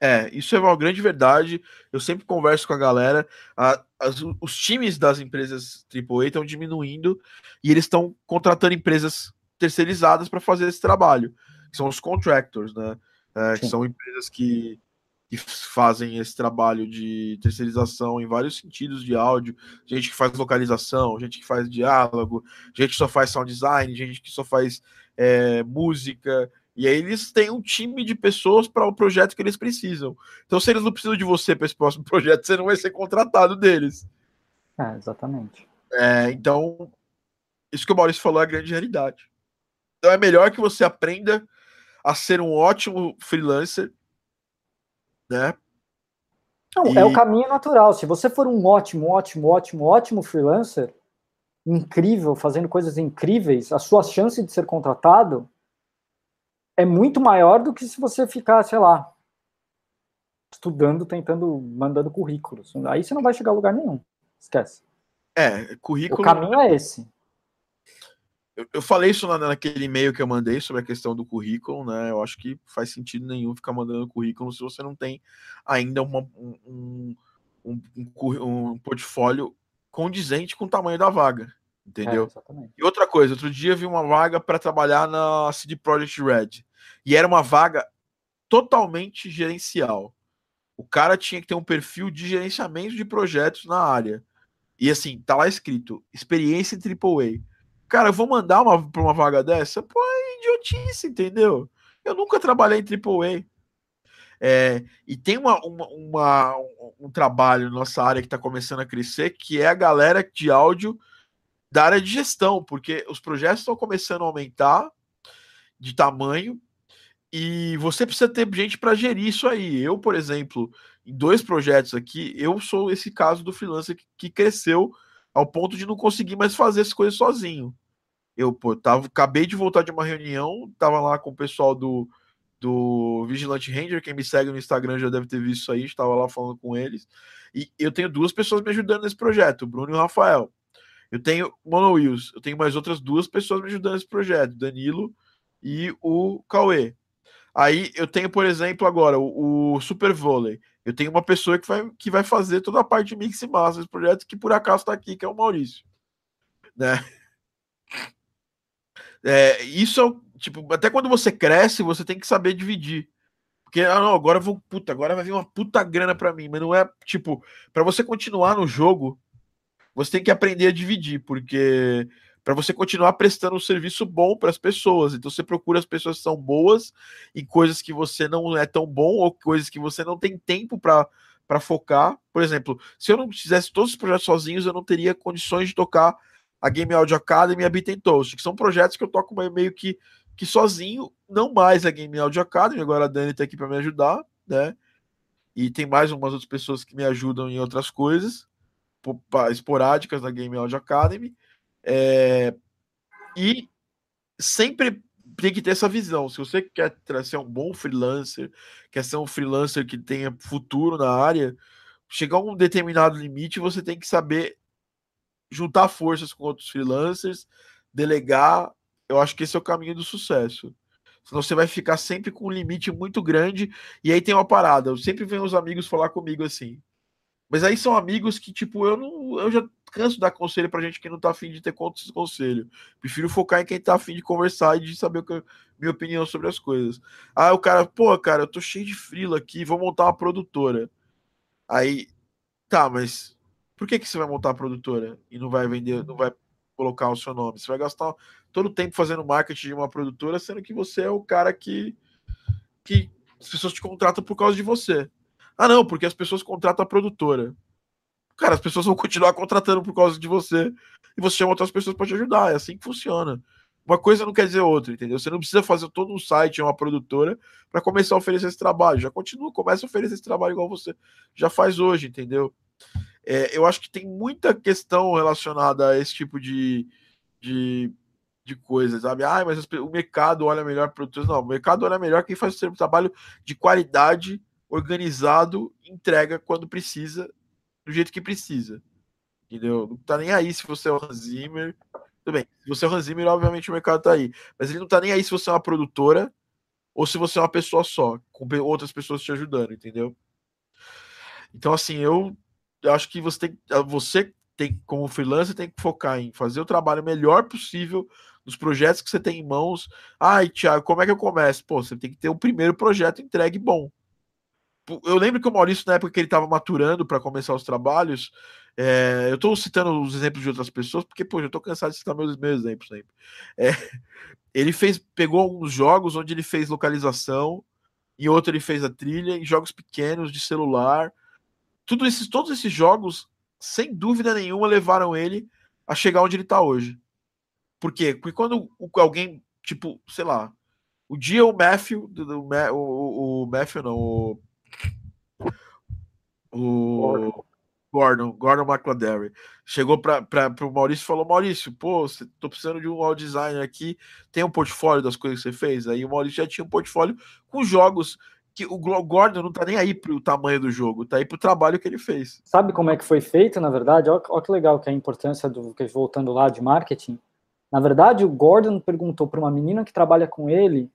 É, isso é uma grande verdade. Eu sempre converso com a galera. A, as, os times das empresas AAA estão diminuindo e eles estão contratando empresas terceirizadas para fazer esse trabalho, que são os contractors, né? É, que são empresas que, que fazem esse trabalho de terceirização em vários sentidos de áudio, gente que faz localização, gente que faz diálogo, gente que só faz sound design, gente que só faz é, música, e aí eles têm um time de pessoas para o projeto que eles precisam. Então, se eles não precisam de você para esse próximo projeto, você não vai ser contratado deles. É, exatamente. É, então, isso que o Maurício falou é a grande realidade. Então é melhor que você aprenda a ser um ótimo freelancer, né? Não, e... É o caminho natural. Se você for um ótimo, ótimo, ótimo, ótimo freelancer, incrível, fazendo coisas incríveis, a sua chance de ser contratado é muito maior do que se você ficar, sei lá, estudando, tentando, mandando currículos. Aí você não vai chegar a lugar nenhum. Esquece. É, currículo. O caminho é esse. Eu, eu falei isso na, naquele e-mail que eu mandei sobre a questão do currículo, né? Eu acho que faz sentido nenhum ficar mandando currículo se você não tem ainda uma, um, um, um, um portfólio condizente com o tamanho da vaga. Entendeu? É, e outra coisa, outro dia vi uma vaga para trabalhar na CD Projekt Red. E era uma vaga totalmente gerencial. O cara tinha que ter um perfil de gerenciamento de projetos na área. E assim, tá lá escrito: experiência em AAA. Cara, eu vou mandar uma para uma vaga dessa? Pô, é idiotice, entendeu? Eu nunca trabalhei em AAA. É, e tem uma, uma, uma, um trabalho na nossa área que está começando a crescer, que é a galera de áudio da área de gestão, porque os projetos estão começando a aumentar de tamanho e você precisa ter gente para gerir isso aí. Eu, por exemplo, em dois projetos aqui, eu sou esse caso do freelancer que, que cresceu ao ponto de não conseguir mais fazer as coisas sozinho. Eu, pô, tava, acabei de voltar de uma reunião, tava lá com o pessoal do, do Vigilante Ranger, quem me segue no Instagram já deve ter visto isso aí, estava lá falando com eles. E eu tenho duas pessoas me ajudando nesse projeto, o Bruno e o Rafael. Eu tenho Mono Wheels, eu tenho mais outras duas pessoas me ajudando nesse projeto, Danilo e o Cauê. Aí eu tenho, por exemplo, agora o, o Super Volley. Eu tenho uma pessoa que vai, que vai fazer toda a parte de mix e massa desse projeto, que por acaso está aqui, que é o Maurício. Né? É, isso é, tipo, até quando você cresce, você tem que saber dividir. Porque, ah, não, agora vou, puta, agora vai vir uma puta grana para mim, mas não é, tipo, para você continuar no jogo, você tem que aprender a dividir, porque para você continuar prestando um serviço bom para as pessoas. Então você procura as pessoas que são boas em coisas que você não é tão bom ou coisas que você não tem tempo para para focar. Por exemplo, se eu não fizesse todos os projetos sozinhos, eu não teria condições de tocar a Game Audio Academy e a Beat Toast, que são projetos que eu toco meio que, que sozinho, não mais a Game Audio Academy, agora a Dani está aqui para me ajudar, né? E tem mais umas outras pessoas que me ajudam em outras coisas, esporádicas na Game Audio Academy. É, e sempre tem que ter essa visão. Se você quer ser um bom freelancer, quer ser um freelancer que tenha futuro na área, chegar a um determinado limite, você tem que saber juntar forças com outros freelancers, delegar. Eu acho que esse é o caminho do sucesso. Senão você vai ficar sempre com um limite muito grande. E aí tem uma parada. Eu sempre venho os amigos falar comigo assim. Mas aí são amigos que, tipo, eu não. Eu já canso de dar conselho pra gente que não tá afim de ter conselho. Prefiro focar em quem tá afim de conversar e de saber minha opinião sobre as coisas. Aí o cara, pô, cara, eu tô cheio de frila aqui, vou montar uma produtora. Aí, tá, mas por que, que você vai montar a produtora e não vai vender, não vai colocar o seu nome? Você vai gastar todo o tempo fazendo marketing de uma produtora, sendo que você é o cara que, que as pessoas te contratam por causa de você. Ah, não, porque as pessoas contratam a produtora. Cara, as pessoas vão continuar contratando por causa de você e você chama outras pessoas para te ajudar. É assim que funciona. Uma coisa não quer dizer outra, entendeu? Você não precisa fazer todo um site, uma produtora, para começar a oferecer esse trabalho. Já continua, começa a oferecer esse trabalho igual você já faz hoje, entendeu? É, eu acho que tem muita questão relacionada a esse tipo de, de, de coisa, sabe? Ah, mas o mercado olha melhor produtores. Não, o mercado olha melhor quem faz o trabalho de qualidade organizado, entrega quando precisa, do jeito que precisa. Entendeu? Não tá nem aí se você é o Hans Zimmer. Tudo bem, se você é o Hans Zimmer, obviamente o mercado tá aí. Mas ele não tá nem aí se você é uma produtora, ou se você é uma pessoa só, com outras pessoas te ajudando, entendeu? Então, assim, eu, eu acho que você tem, você tem, como freelancer, tem que focar em fazer o trabalho melhor possível nos projetos que você tem em mãos. Ai, Thiago, como é que eu começo? Pô, você tem que ter o um primeiro projeto entregue bom. Eu lembro que o Maurício, na época que ele estava maturando para começar os trabalhos, é, eu estou citando os exemplos de outras pessoas, porque, pô, eu estou cansado de citar meus, meus exemplos sempre. É, ele fez, pegou alguns jogos onde ele fez localização, em outro ele fez a trilha, em jogos pequenos de celular. Tudo esses, todos esses jogos, sem dúvida nenhuma, levaram ele a chegar onde ele está hoje. Por quê? Porque quando alguém, tipo, sei lá, o dia o Matthew, do, o, o Matthew não, o, o Gordon, Gordon McLaren. Chegou para o Maurício e falou: Maurício, pô, tô precisando de um audio designer aqui. Tem um portfólio das coisas que você fez? Aí o Maurício já tinha um portfólio com jogos que o Gordon não tá nem aí pro tamanho do jogo, tá aí pro trabalho que ele fez. Sabe como é que foi feito, na verdade? Olha, olha que legal que é a importância do voltando lá de marketing. Na verdade, o Gordon perguntou para uma menina que trabalha com ele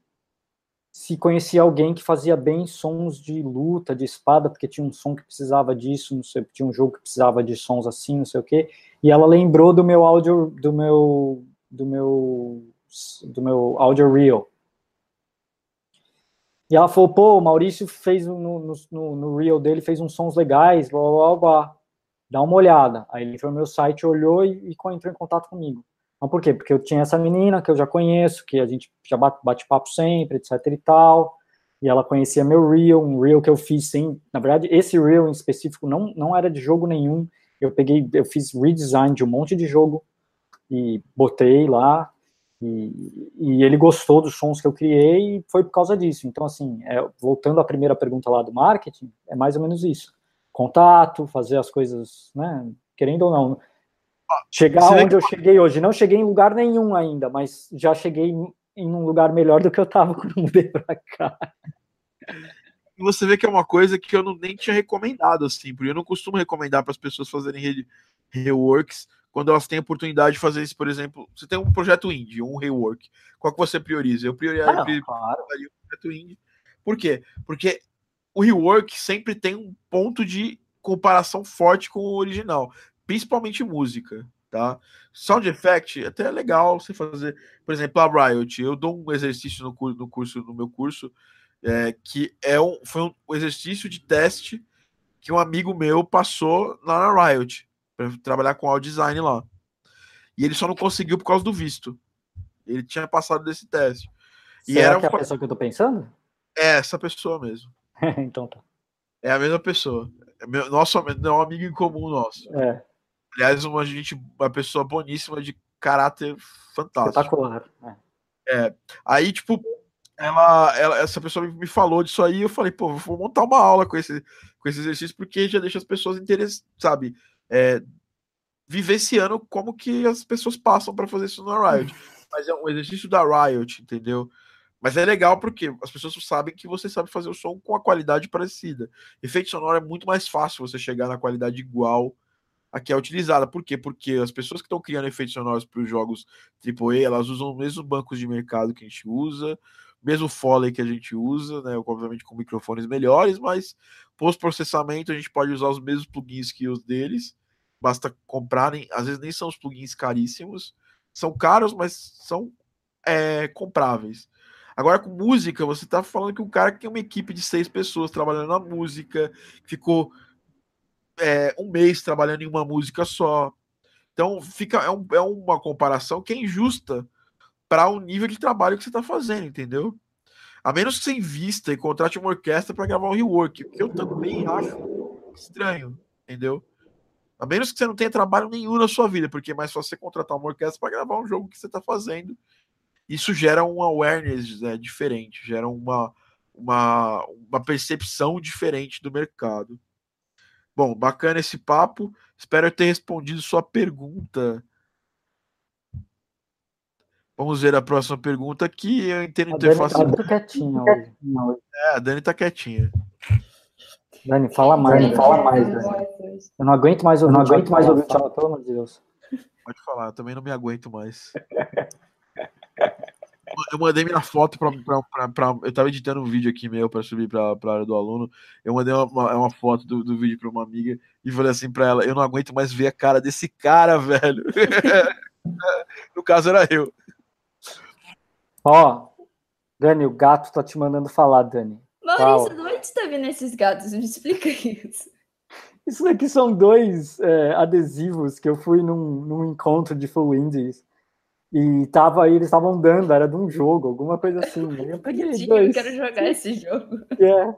se conhecia alguém que fazia bem sons de luta, de espada, porque tinha um som que precisava disso, não sei, tinha um jogo que precisava de sons assim, não sei o quê. E ela lembrou do meu áudio, do meu, do meu, do meu áudio reel. E ela falou, pô, o Maurício fez no, no, no, reel dele, fez uns sons legais, blá, blá, blá, dá uma olhada. Aí ele foi no meu site, olhou e, e entrou em contato comigo. Mas por quê? Porque eu tinha essa menina que eu já conheço, que a gente já bate, bate papo sempre, etc e tal, e ela conhecia meu reel, um reel que eu fiz sem, na verdade, esse reel em específico não, não era de jogo nenhum, eu peguei, eu fiz redesign de um monte de jogo e botei lá, e, e ele gostou dos sons que eu criei e foi por causa disso. Então, assim, é, voltando à primeira pergunta lá do marketing, é mais ou menos isso. Contato, fazer as coisas, né, querendo ou não, Chegar onde que... eu cheguei hoje. Não cheguei em lugar nenhum ainda, mas já cheguei em um lugar melhor do que eu estava quando mudei para cá. Você vê que é uma coisa que eu não, nem tinha recomendado, assim, porque eu não costumo recomendar para as pessoas fazerem re reworks quando elas têm a oportunidade de fazer isso, por exemplo, você tem um projeto indie, um rework, qual que você prioriza? Eu priorizaria ah, claro. o projeto indie. Por quê? Porque o rework sempre tem um ponto de comparação forte com o original principalmente música, tá? Sound effect até é legal você fazer, por exemplo, a Riot. Eu dou um exercício no, curso, no, curso, no meu curso é, que é um, foi um exercício de teste que um amigo meu passou lá na Riot para trabalhar com audio design lá. E ele só não conseguiu por causa do visto. Ele tinha passado desse teste. E Será era que é a pessoa que eu tô pensando? É essa pessoa mesmo. então tá. É a mesma pessoa. É meu, nosso, é um amigo em comum nosso. É. Aliás, uma gente, uma pessoa boníssima de caráter fantástico. Espetacular. É. Aí, tipo, ela, ela, essa pessoa me falou disso aí, eu falei, pô, vou montar uma aula com esse, com esse exercício, porque já deixa as pessoas interessadas, sabe? É, vivenciando como que as pessoas passam para fazer isso na Riot. Mas é um exercício da Riot, entendeu? Mas é legal porque as pessoas sabem que você sabe fazer o som com a qualidade parecida. Efeito sonoro é muito mais fácil você chegar na qualidade igual aqui é utilizada. Por quê? Porque as pessoas que estão criando efeitos sonoros para os jogos AAA, elas usam os mesmos bancos de mercado que a gente usa, mesmo Foley que a gente usa, né? Obviamente com microfones melhores, mas pós-processamento a gente pode usar os mesmos plugins que os deles. Basta comprarem, às vezes nem são os plugins caríssimos, são caros, mas são é, compráveis. Agora, com música, você está falando que um cara que tem uma equipe de seis pessoas trabalhando na música, ficou é, um mês trabalhando em uma música só. Então fica é, um, é uma comparação que é injusta para o nível de trabalho que você está fazendo, entendeu? A menos que você invista e contrate uma orquestra para gravar um rework, que eu também acho estranho, entendeu? A menos que você não tenha trabalho nenhum na sua vida, porque é mais fácil você contratar uma orquestra para gravar um jogo que você está fazendo. Isso gera um awareness né, diferente, gera uma, uma, uma percepção diferente do mercado. Bom, bacana esse papo. Espero ter respondido sua pergunta. Vamos ver a próxima pergunta aqui. Eu entendo a interface. Dani tá quietinha hoje. É, a Dani tá quietinha. Dani, fala mais, Dani, fala mais, Dani. Eu não aguento mais ouvir, eu não aguento mais ouvir o Thiago, pelo amor de Deus. Pode falar, eu também não me aguento mais. eu mandei minha foto pra, pra, pra, pra, Eu tava editando um vídeo aqui meu pra subir pra, pra área do aluno. Eu mandei uma, uma, uma foto do, do vídeo pra uma amiga e falei assim pra ela: eu não aguento mais ver a cara desse cara, velho. no caso era eu. Ó, Dani, o gato tá te mandando falar, Dani. Maurício, de onde tá vindo esses gatos? Me explica isso. Isso daqui são dois é, adesivos que eu fui num, num encontro de Full Indies. E tava aí, eles estavam dando, era de um jogo, alguma coisa assim. Eu peguei dois. Eu quero jogar esse jogo. É.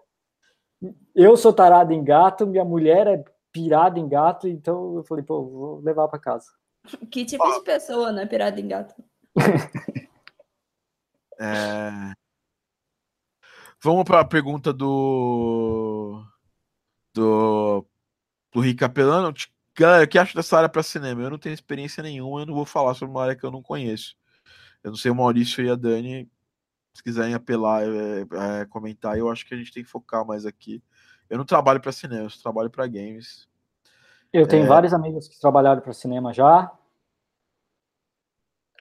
Eu sou tarado em gato, minha mulher é pirada em gato, então eu falei, pô, vou levar para casa. Que tipo de pessoa, né, pirada em gato? é... Vamos para a pergunta do do do Rick Capelano. Galera, o que acha dessa área para cinema? Eu não tenho experiência nenhuma, eu não vou falar sobre uma área que eu não conheço. Eu não sei o Maurício e a Dani, se quiserem apelar, é, é, comentar, eu acho que a gente tem que focar mais aqui. Eu não trabalho para cinema, eu trabalho para games. Eu tenho é... vários amigos que trabalharam para cinema já.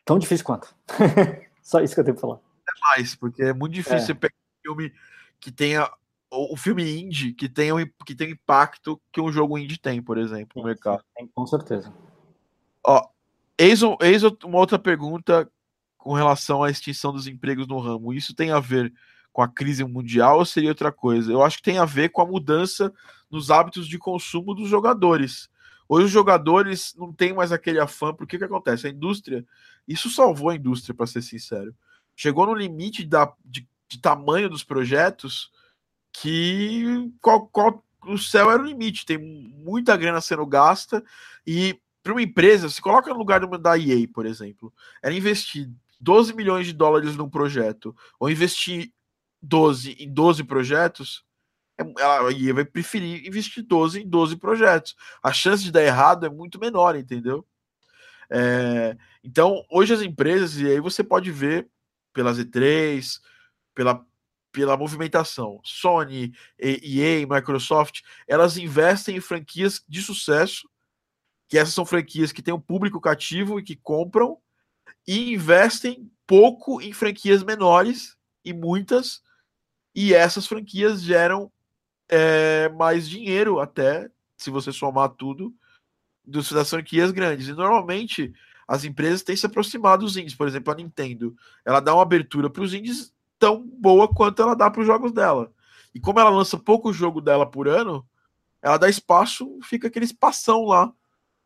Tão difícil quanto. Só isso que eu tenho para falar. É mais, porque é muito difícil é. você pegar um filme que tenha o filme indie que tem, um, que tem impacto que um jogo indie tem, por exemplo, no mercado. Tem, com certeza. Ó, eis, eis uma outra pergunta com relação à extinção dos empregos no ramo. Isso tem a ver com a crise mundial ou seria outra coisa? Eu acho que tem a ver com a mudança nos hábitos de consumo dos jogadores. Hoje os jogadores não têm mais aquele afã, porque o que acontece? A indústria, isso salvou a indústria, para ser sincero. Chegou no limite da, de, de tamanho dos projetos que qual, qual, o céu era o limite, tem muita grana sendo gasta e para uma empresa, se coloca no lugar da EA, por exemplo, era investir 12 milhões de dólares num projeto ou investir 12 em 12 projetos, é, ela, a EA vai preferir investir 12 em 12 projetos. A chance de dar errado é muito menor, entendeu? É, então, hoje as empresas, e aí você pode ver pela Z3, pela pela movimentação. Sony, EA, Microsoft, elas investem em franquias de sucesso, que essas são franquias que têm um público cativo e que compram, e investem pouco em franquias menores, e muitas, e essas franquias geram é, mais dinheiro até, se você somar tudo, das franquias grandes. E normalmente as empresas têm se aproximado dos indies. Por exemplo, a Nintendo, ela dá uma abertura para os indies tão boa quanto ela dá para os jogos dela. E como ela lança pouco jogo dela por ano, ela dá espaço, fica aquele espação lá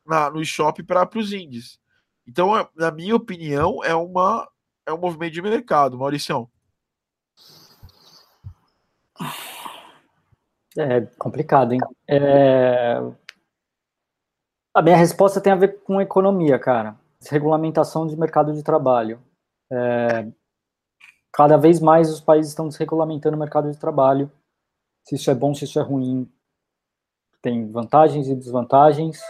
na, no shopping para os indies. Então, é, na minha opinião, é uma é um movimento de mercado, Mauricião. É complicado, hein? É... A minha resposta tem a ver com economia, cara. Desregulamentação de mercado de trabalho. É cada vez mais os países estão desregulamentando o mercado de trabalho. Se isso é bom, se isso é ruim, tem vantagens e desvantagens,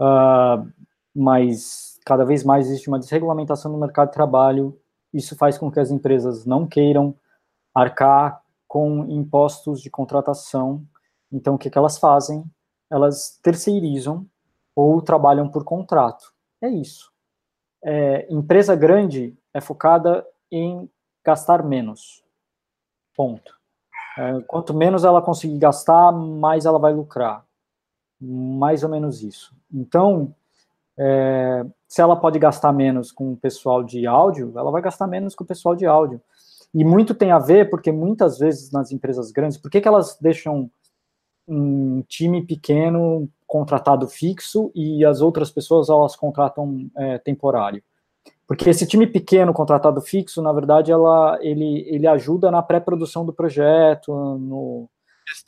uh, mas cada vez mais existe uma desregulamentação no mercado de trabalho. Isso faz com que as empresas não queiram arcar com impostos de contratação. Então, o que, que elas fazem? Elas terceirizam ou trabalham por contrato. É isso. É, empresa grande é focada em gastar menos. Ponto. É, quanto menos ela conseguir gastar, mais ela vai lucrar. Mais ou menos isso. Então, é, se ela pode gastar menos com o pessoal de áudio, ela vai gastar menos com o pessoal de áudio. E muito tem a ver, porque muitas vezes nas empresas grandes, por que, que elas deixam um time pequeno contratado fixo e as outras pessoas elas contratam é, temporário? Porque esse time pequeno contratado fixo, na verdade, ela, ele, ele ajuda na pré-produção do projeto, no,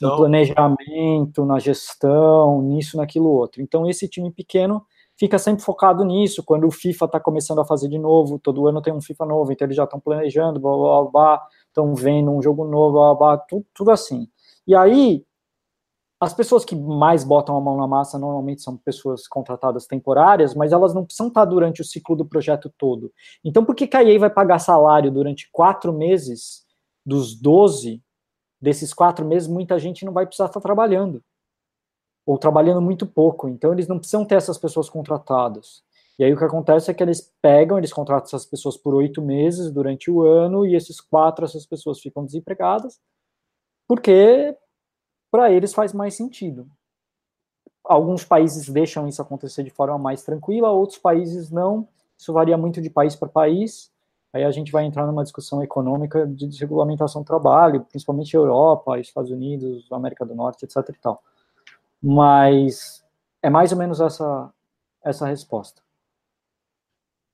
no, planejamento, na gestão, nisso, naquilo outro. Então, esse time pequeno fica sempre focado nisso. Quando o FIFA está começando a fazer de novo, todo ano tem um FIFA novo, então eles já estão planejando, blá, blá, blá, estão vendo um jogo novo, blá, blá, tudo, tudo assim. E aí, as pessoas que mais botam a mão na massa normalmente são pessoas contratadas temporárias, mas elas não precisam estar durante o ciclo do projeto todo. Então, por que, que a EA vai pagar salário durante quatro meses dos 12? Desses quatro meses, muita gente não vai precisar estar trabalhando. Ou trabalhando muito pouco. Então, eles não precisam ter essas pessoas contratadas. E aí o que acontece é que eles pegam, eles contratam essas pessoas por oito meses durante o ano, e esses quatro, essas pessoas ficam desempregadas, porque para eles faz mais sentido. Alguns países deixam isso acontecer de forma mais tranquila, outros países não. Isso varia muito de país para país. Aí a gente vai entrar numa discussão econômica de desregulamentação do trabalho, principalmente Europa, Estados Unidos, América do Norte, etc. E tal. Mas é mais ou menos essa essa resposta.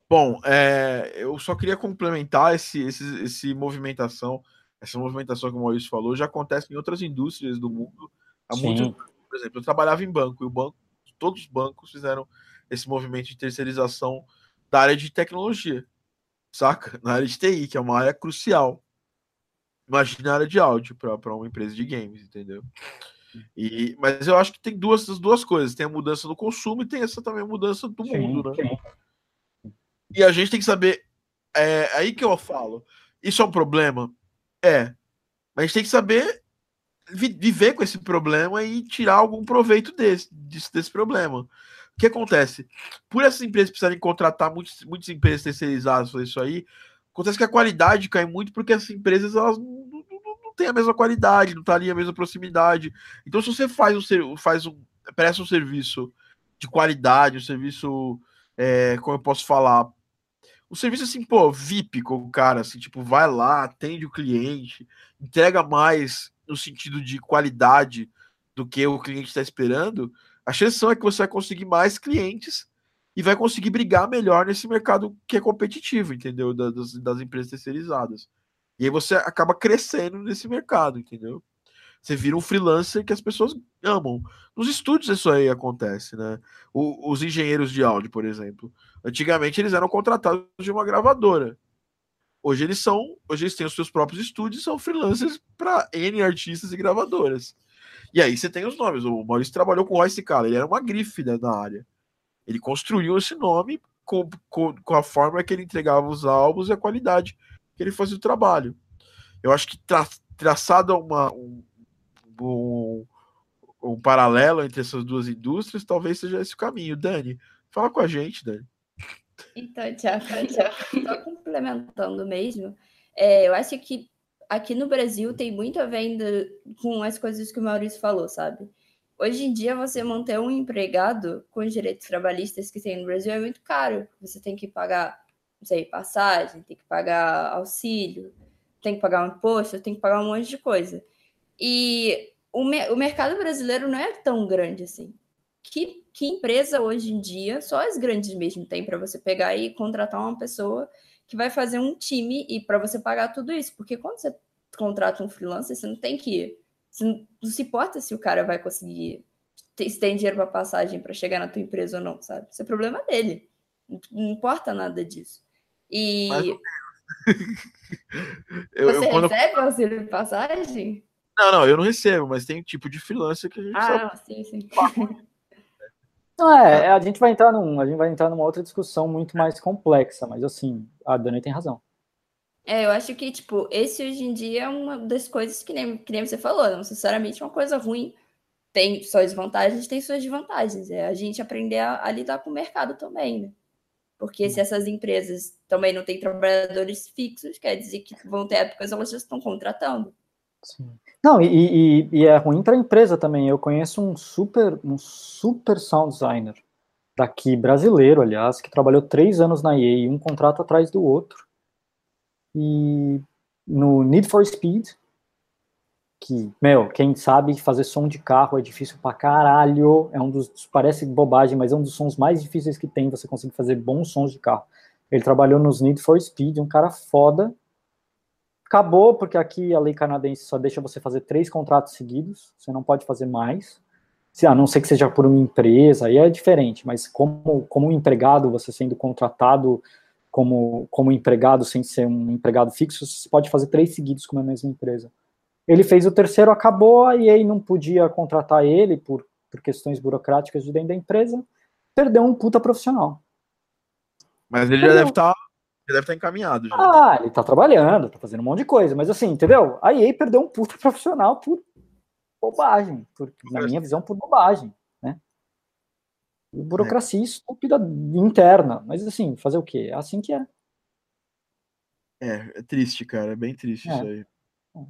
Bom, é, eu só queria complementar esse, esse, esse movimentação, essa movimentação que o Maurício falou, já acontece em outras indústrias do mundo há Sim. muito Por exemplo, eu trabalhava em banco e o banco, todos os bancos fizeram esse movimento de terceirização da área de tecnologia, saca? Na área de TI, que é uma área crucial. Imagina a área de áudio para uma empresa de games, entendeu? E, mas eu acho que tem duas, duas coisas: tem a mudança do consumo e tem essa também a mudança do sim, mundo, né? Sim. E a gente tem que saber. É aí que eu falo. Isso é um problema? É. Mas a gente tem que saber viver com esse problema e tirar algum proveito desse, desse, desse problema. O que acontece? Por essas empresas precisarem contratar muitas, muitas empresas terceirizadas para isso aí, acontece que a qualidade cai muito porque essas empresas elas não, não, não têm a mesma qualidade, não tá ali a mesma proximidade. Então, se você faz um, faz um presta um serviço de qualidade, um serviço, é, como eu posso falar, o serviço assim, pô, VIP com o cara, assim, tipo, vai lá, atende o cliente, entrega mais no sentido de qualidade do que o cliente está esperando, a chance é que você vai conseguir mais clientes e vai conseguir brigar melhor nesse mercado que é competitivo, entendeu? Das, das empresas terceirizadas. E aí você acaba crescendo nesse mercado, entendeu? Você vira um freelancer que as pessoas amam. Nos estúdios isso aí acontece, né? O, os engenheiros de áudio, por exemplo. Antigamente eles eram contratados de uma gravadora. Hoje eles são, hoje eles têm os seus próprios estúdios, são freelancers para N artistas e gravadoras. E aí você tem os nomes. O Maurício trabalhou com o Royce ele era uma grife né, na área. Ele construiu esse nome com, com, com, a forma que ele entregava os álbuns e a qualidade que ele fazia o trabalho. Eu acho que tra, traçado uma, um, um, um paralelo entre essas duas indústrias, talvez seja esse o caminho. Dani, fala com a gente, Dani. Então, Tiago, só complementando mesmo, é, eu acho que aqui no Brasil tem muito a ver com as coisas que o Maurício falou, sabe? Hoje em dia, você manter um empregado com os direitos trabalhistas que tem no Brasil é muito caro. Você tem que pagar, não sei, passagem, tem que pagar auxílio, tem que pagar um imposto, tem que pagar um monte de coisa. E o, me o mercado brasileiro não é tão grande assim que, que empresa hoje em dia, só as grandes mesmo, tem para você pegar e contratar uma pessoa que vai fazer um time e para você pagar tudo isso? Porque quando você contrata um freelancer, você não tem que. Você não, não se importa se o cara vai conseguir. Se tem dinheiro para passagem para chegar na tua empresa ou não, sabe? Isso é problema dele. Não, não importa nada disso. E. Mas... eu, você eu, quando... recebe auxílio de passagem? Não, não, eu não recebo, mas tem um tipo de freelancer que a gente ah, sabe. sim, sim. Não, é, é, a gente vai entrar num, a gente vai entrar numa outra discussão muito mais complexa, mas assim, a Dani tem razão. É, eu acho que, tipo, esse hoje em dia é uma das coisas que nem, que nem você falou, não necessariamente uma coisa ruim. Tem suas vantagens, tem suas desvantagens. É a gente aprender a, a lidar com o mercado também, né? Porque se essas empresas também não têm trabalhadores fixos, quer dizer que vão ter épocas elas já estão contratando. Sim. Não, e, e, e é ruim para a empresa também. Eu conheço um super, um super sound designer daqui, brasileiro, aliás, que trabalhou três anos na EA, um contrato atrás do outro. E no Need for Speed, que, meu, quem sabe fazer som de carro é difícil pra caralho. É um dos, parece bobagem, mas é um dos sons mais difíceis que tem, você conseguir fazer bons sons de carro. Ele trabalhou nos Need for Speed, um cara foda, Acabou, porque aqui a lei canadense só deixa você fazer três contratos seguidos, você não pode fazer mais. A não ser que seja por uma empresa, aí é diferente, mas como, como um empregado, você sendo contratado como, como empregado, sem ser um empregado fixo, você pode fazer três seguidos com a mesma empresa. Ele fez o terceiro, acabou, e aí não podia contratar ele por, por questões burocráticas de dentro da empresa, perdeu um puta profissional. Mas ele já deve estar tá deve estar encaminhado. Já. Ah, ele está trabalhando, está fazendo um monte de coisa, mas assim, entendeu? A EA perdeu um puta profissional por bobagem, por, na minha visão, por bobagem, né? Burocracia é. estúpida interna. Mas assim, fazer o quê? É assim que é. É, é triste, cara. É bem triste é. isso aí. É.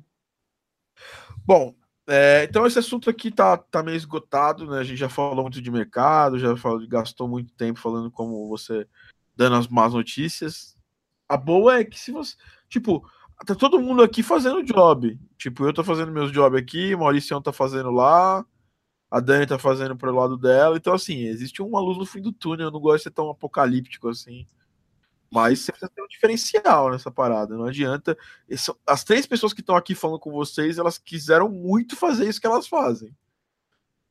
Bom, é, então esse assunto aqui tá, tá meio esgotado, né? A gente já falou muito de mercado, já falou, gastou muito tempo falando como você dando as más notícias. A boa é que se você. Tipo, tá todo mundo aqui fazendo job. Tipo, eu tô fazendo meus job aqui, o Maurício tá fazendo lá, a Dani tá fazendo pro lado dela. Então, assim, existe uma luz no fim do túnel. Eu não gosto de ser tão apocalíptico assim. Mas você precisa ter um diferencial nessa parada. Não adianta. As três pessoas que estão aqui falando com vocês, elas quiseram muito fazer isso que elas fazem.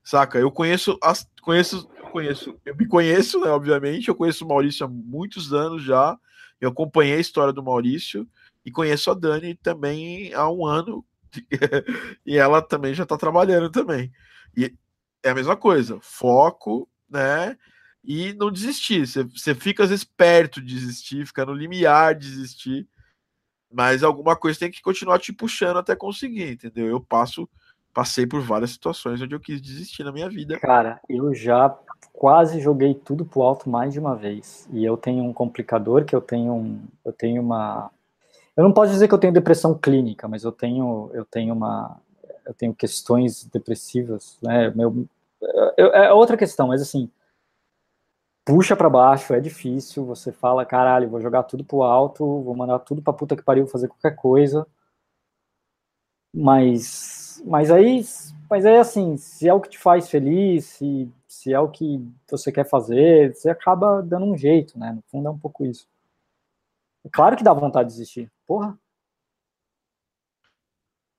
Saca? Eu conheço as conheço conheço, eu me conheço, né, obviamente, eu conheço o Maurício há muitos anos já. Eu acompanhei a história do Maurício e conheço a Dani também há um ano. e ela também já está trabalhando também. E é a mesma coisa, foco, né? E não desistir. Você, você fica às vezes perto de desistir, fica no limiar de desistir. Mas alguma coisa tem que continuar te puxando até conseguir, entendeu? Eu passo, passei por várias situações onde eu quis desistir na minha vida. Cara, eu já quase joguei tudo pro alto mais de uma vez. E eu tenho um complicador que eu tenho um, eu tenho uma eu não posso dizer que eu tenho depressão clínica, mas eu tenho eu tenho uma eu tenho questões depressivas, né? Meu é outra questão, mas assim, puxa para baixo, é difícil, você fala, caralho, vou jogar tudo pro alto, vou mandar tudo pra puta que pariu fazer qualquer coisa. Mas mas aí mas aí assim, se é o que te faz feliz, se se é o que você quer fazer, você acaba dando um jeito, né? No fundo é um pouco isso. É claro que dá vontade de desistir. Porra.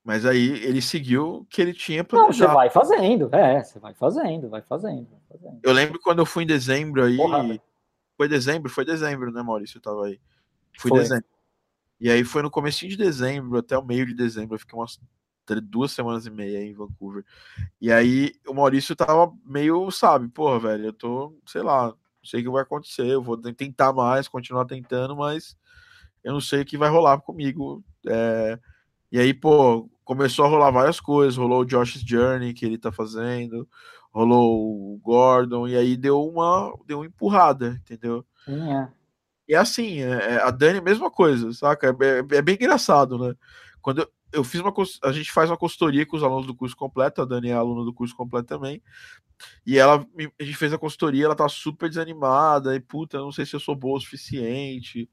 Mas aí ele seguiu o que ele tinha planejado. Não, você vai fazendo, é, você vai fazendo, vai fazendo, vai fazendo. Eu lembro quando eu fui em dezembro aí. Porra, foi dezembro, foi dezembro, né, Maurício? Eu tava aí. Fui em dezembro. E aí foi no começo de dezembro, até o meio de dezembro, eu fiquei umas duas semanas e meia em Vancouver. E aí o Maurício tava meio, sabe, porra, velho, eu tô, sei lá, não sei o que vai acontecer, eu vou tentar mais, continuar tentando, mas eu não sei o que vai rolar comigo. É... E aí, pô, começou a rolar várias coisas, rolou o Josh's Journey que ele tá fazendo, rolou o Gordon, e aí deu uma, deu uma empurrada, entendeu? Sim, é. E é assim, é, é a Dani, mesma coisa, saca? É, é, bem engraçado, né? Quando eu, fiz uma a gente faz uma consultoria com os alunos do curso completo, a Dani é aluna do curso completo também. E ela a gente fez a consultoria, ela tá super desanimada e puta, não sei se eu sou boa o suficiente.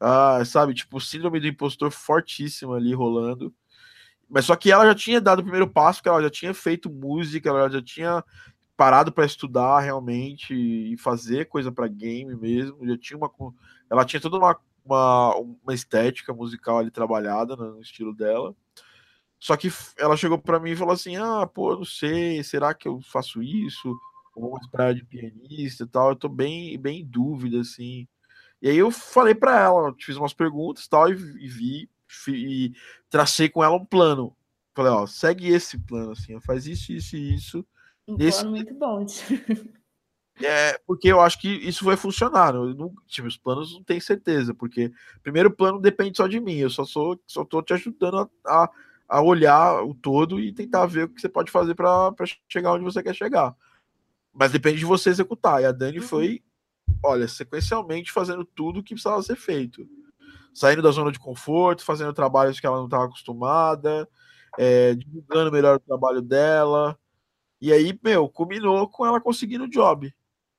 Ah, sabe, tipo, síndrome do impostor fortíssima ali rolando. Mas só que ela já tinha dado o primeiro passo, que ela já tinha feito música, ela já tinha parado para estudar realmente e fazer coisa para game mesmo. Já tinha uma ela tinha toda uma uma, uma estética musical ali trabalhada no estilo dela. Só que ela chegou para mim e falou assim: Ah, pô, não sei, será que eu faço isso? Vou esperar de pianista e tal. Eu tô bem, bem em dúvida, assim. E aí eu falei para ela, fiz umas perguntas tal, e, e vi, e tracei com ela um plano. Falei, ó, segue esse plano, assim, faz isso, isso e isso. Um plano muito bom. É, porque eu acho que isso vai funcionar. Não, tipo, os planos não tenho certeza, porque primeiro plano depende só de mim. Eu só sou, só tô te ajudando a, a, a olhar o todo e tentar ver o que você pode fazer para chegar onde você quer chegar. Mas depende de você executar. E a Dani uhum. foi, olha, sequencialmente fazendo tudo o que precisava ser feito. Saindo da zona de conforto, fazendo trabalhos que ela não estava acostumada, é, divulgando melhor o trabalho dela. E aí, meu, culminou com ela conseguindo o job.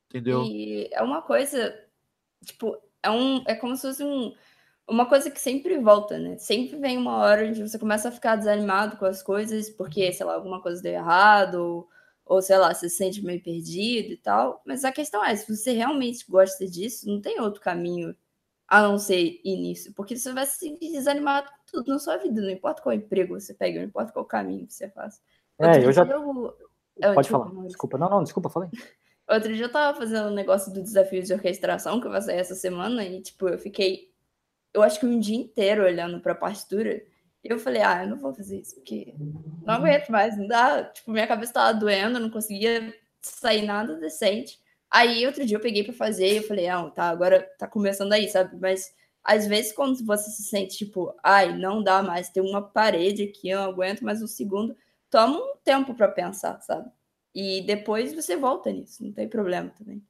Entendeu? E é uma coisa, tipo, é, um, é como se fosse um, uma coisa que sempre volta, né? Sempre vem uma hora onde você começa a ficar desanimado com as coisas, porque, sei lá, alguma coisa deu errado, ou, ou sei lá, você se sente meio perdido e tal. Mas a questão é, se você realmente gosta disso, não tem outro caminho a não ser início, porque você vai se desanimar com tudo na sua vida, não importa qual emprego você pega, não importa qual caminho você faz. É, eu já. Eu... Pode falar. Desculpa, não, não, desculpa, falei. Outro dia eu tava fazendo um negócio do desafio de orquestração que vai sair essa semana e, tipo, eu fiquei, eu acho que um dia inteiro olhando pra partitura. E eu falei, ah, eu não vou fazer isso, porque não aguento mais, não dá. Tipo, minha cabeça tava doendo, não conseguia sair nada decente. Aí outro dia eu peguei para fazer e eu falei, ah, tá, agora tá começando aí, sabe? Mas às vezes quando você se sente tipo, ai, não dá mais, tem uma parede aqui, eu não aguento mais um segundo, toma um tempo para pensar, sabe? E depois você volta nisso, não tem problema também.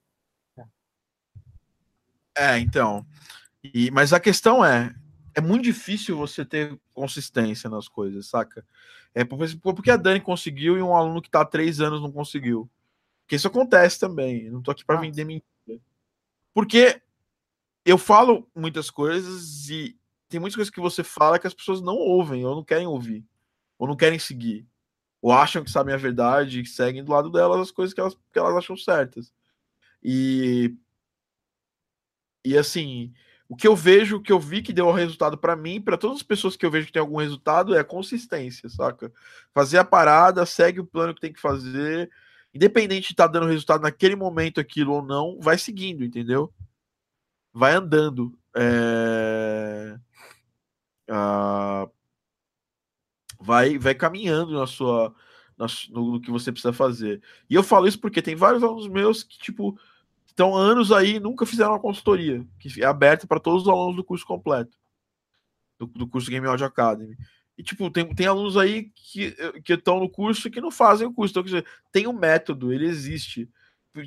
É, então. E, mas a questão é, é muito difícil você ter consistência nas coisas, saca? É porque a Dani conseguiu e um aluno que está há três anos não conseguiu. Porque isso acontece também. Eu não tô aqui para vender mentira. Porque eu falo muitas coisas e tem muitas coisas que você fala que as pessoas não ouvem ou não querem ouvir, ou não querem seguir, ou acham que sabem a verdade e seguem do lado delas as coisas que elas, que elas acham certas. E e assim, o que eu vejo, o que eu vi que deu resultado para mim, para todas as pessoas que eu vejo que tem algum resultado, é consistência, saca? Fazer a parada, segue o plano que tem que fazer, independente de estar tá dando resultado naquele momento aquilo ou não, vai seguindo, entendeu? Vai andando. É... Ah... Vai, vai caminhando na sua, na, no, no que você precisa fazer. E eu falo isso porque tem vários alunos meus que, tipo, estão anos aí nunca fizeram uma consultoria, que é aberta para todos os alunos do curso completo, do, do curso Game Audio Academy. E, tipo, tem, tem alunos aí que estão no curso que não fazem o curso. Então, quer dizer, tem um método, ele existe.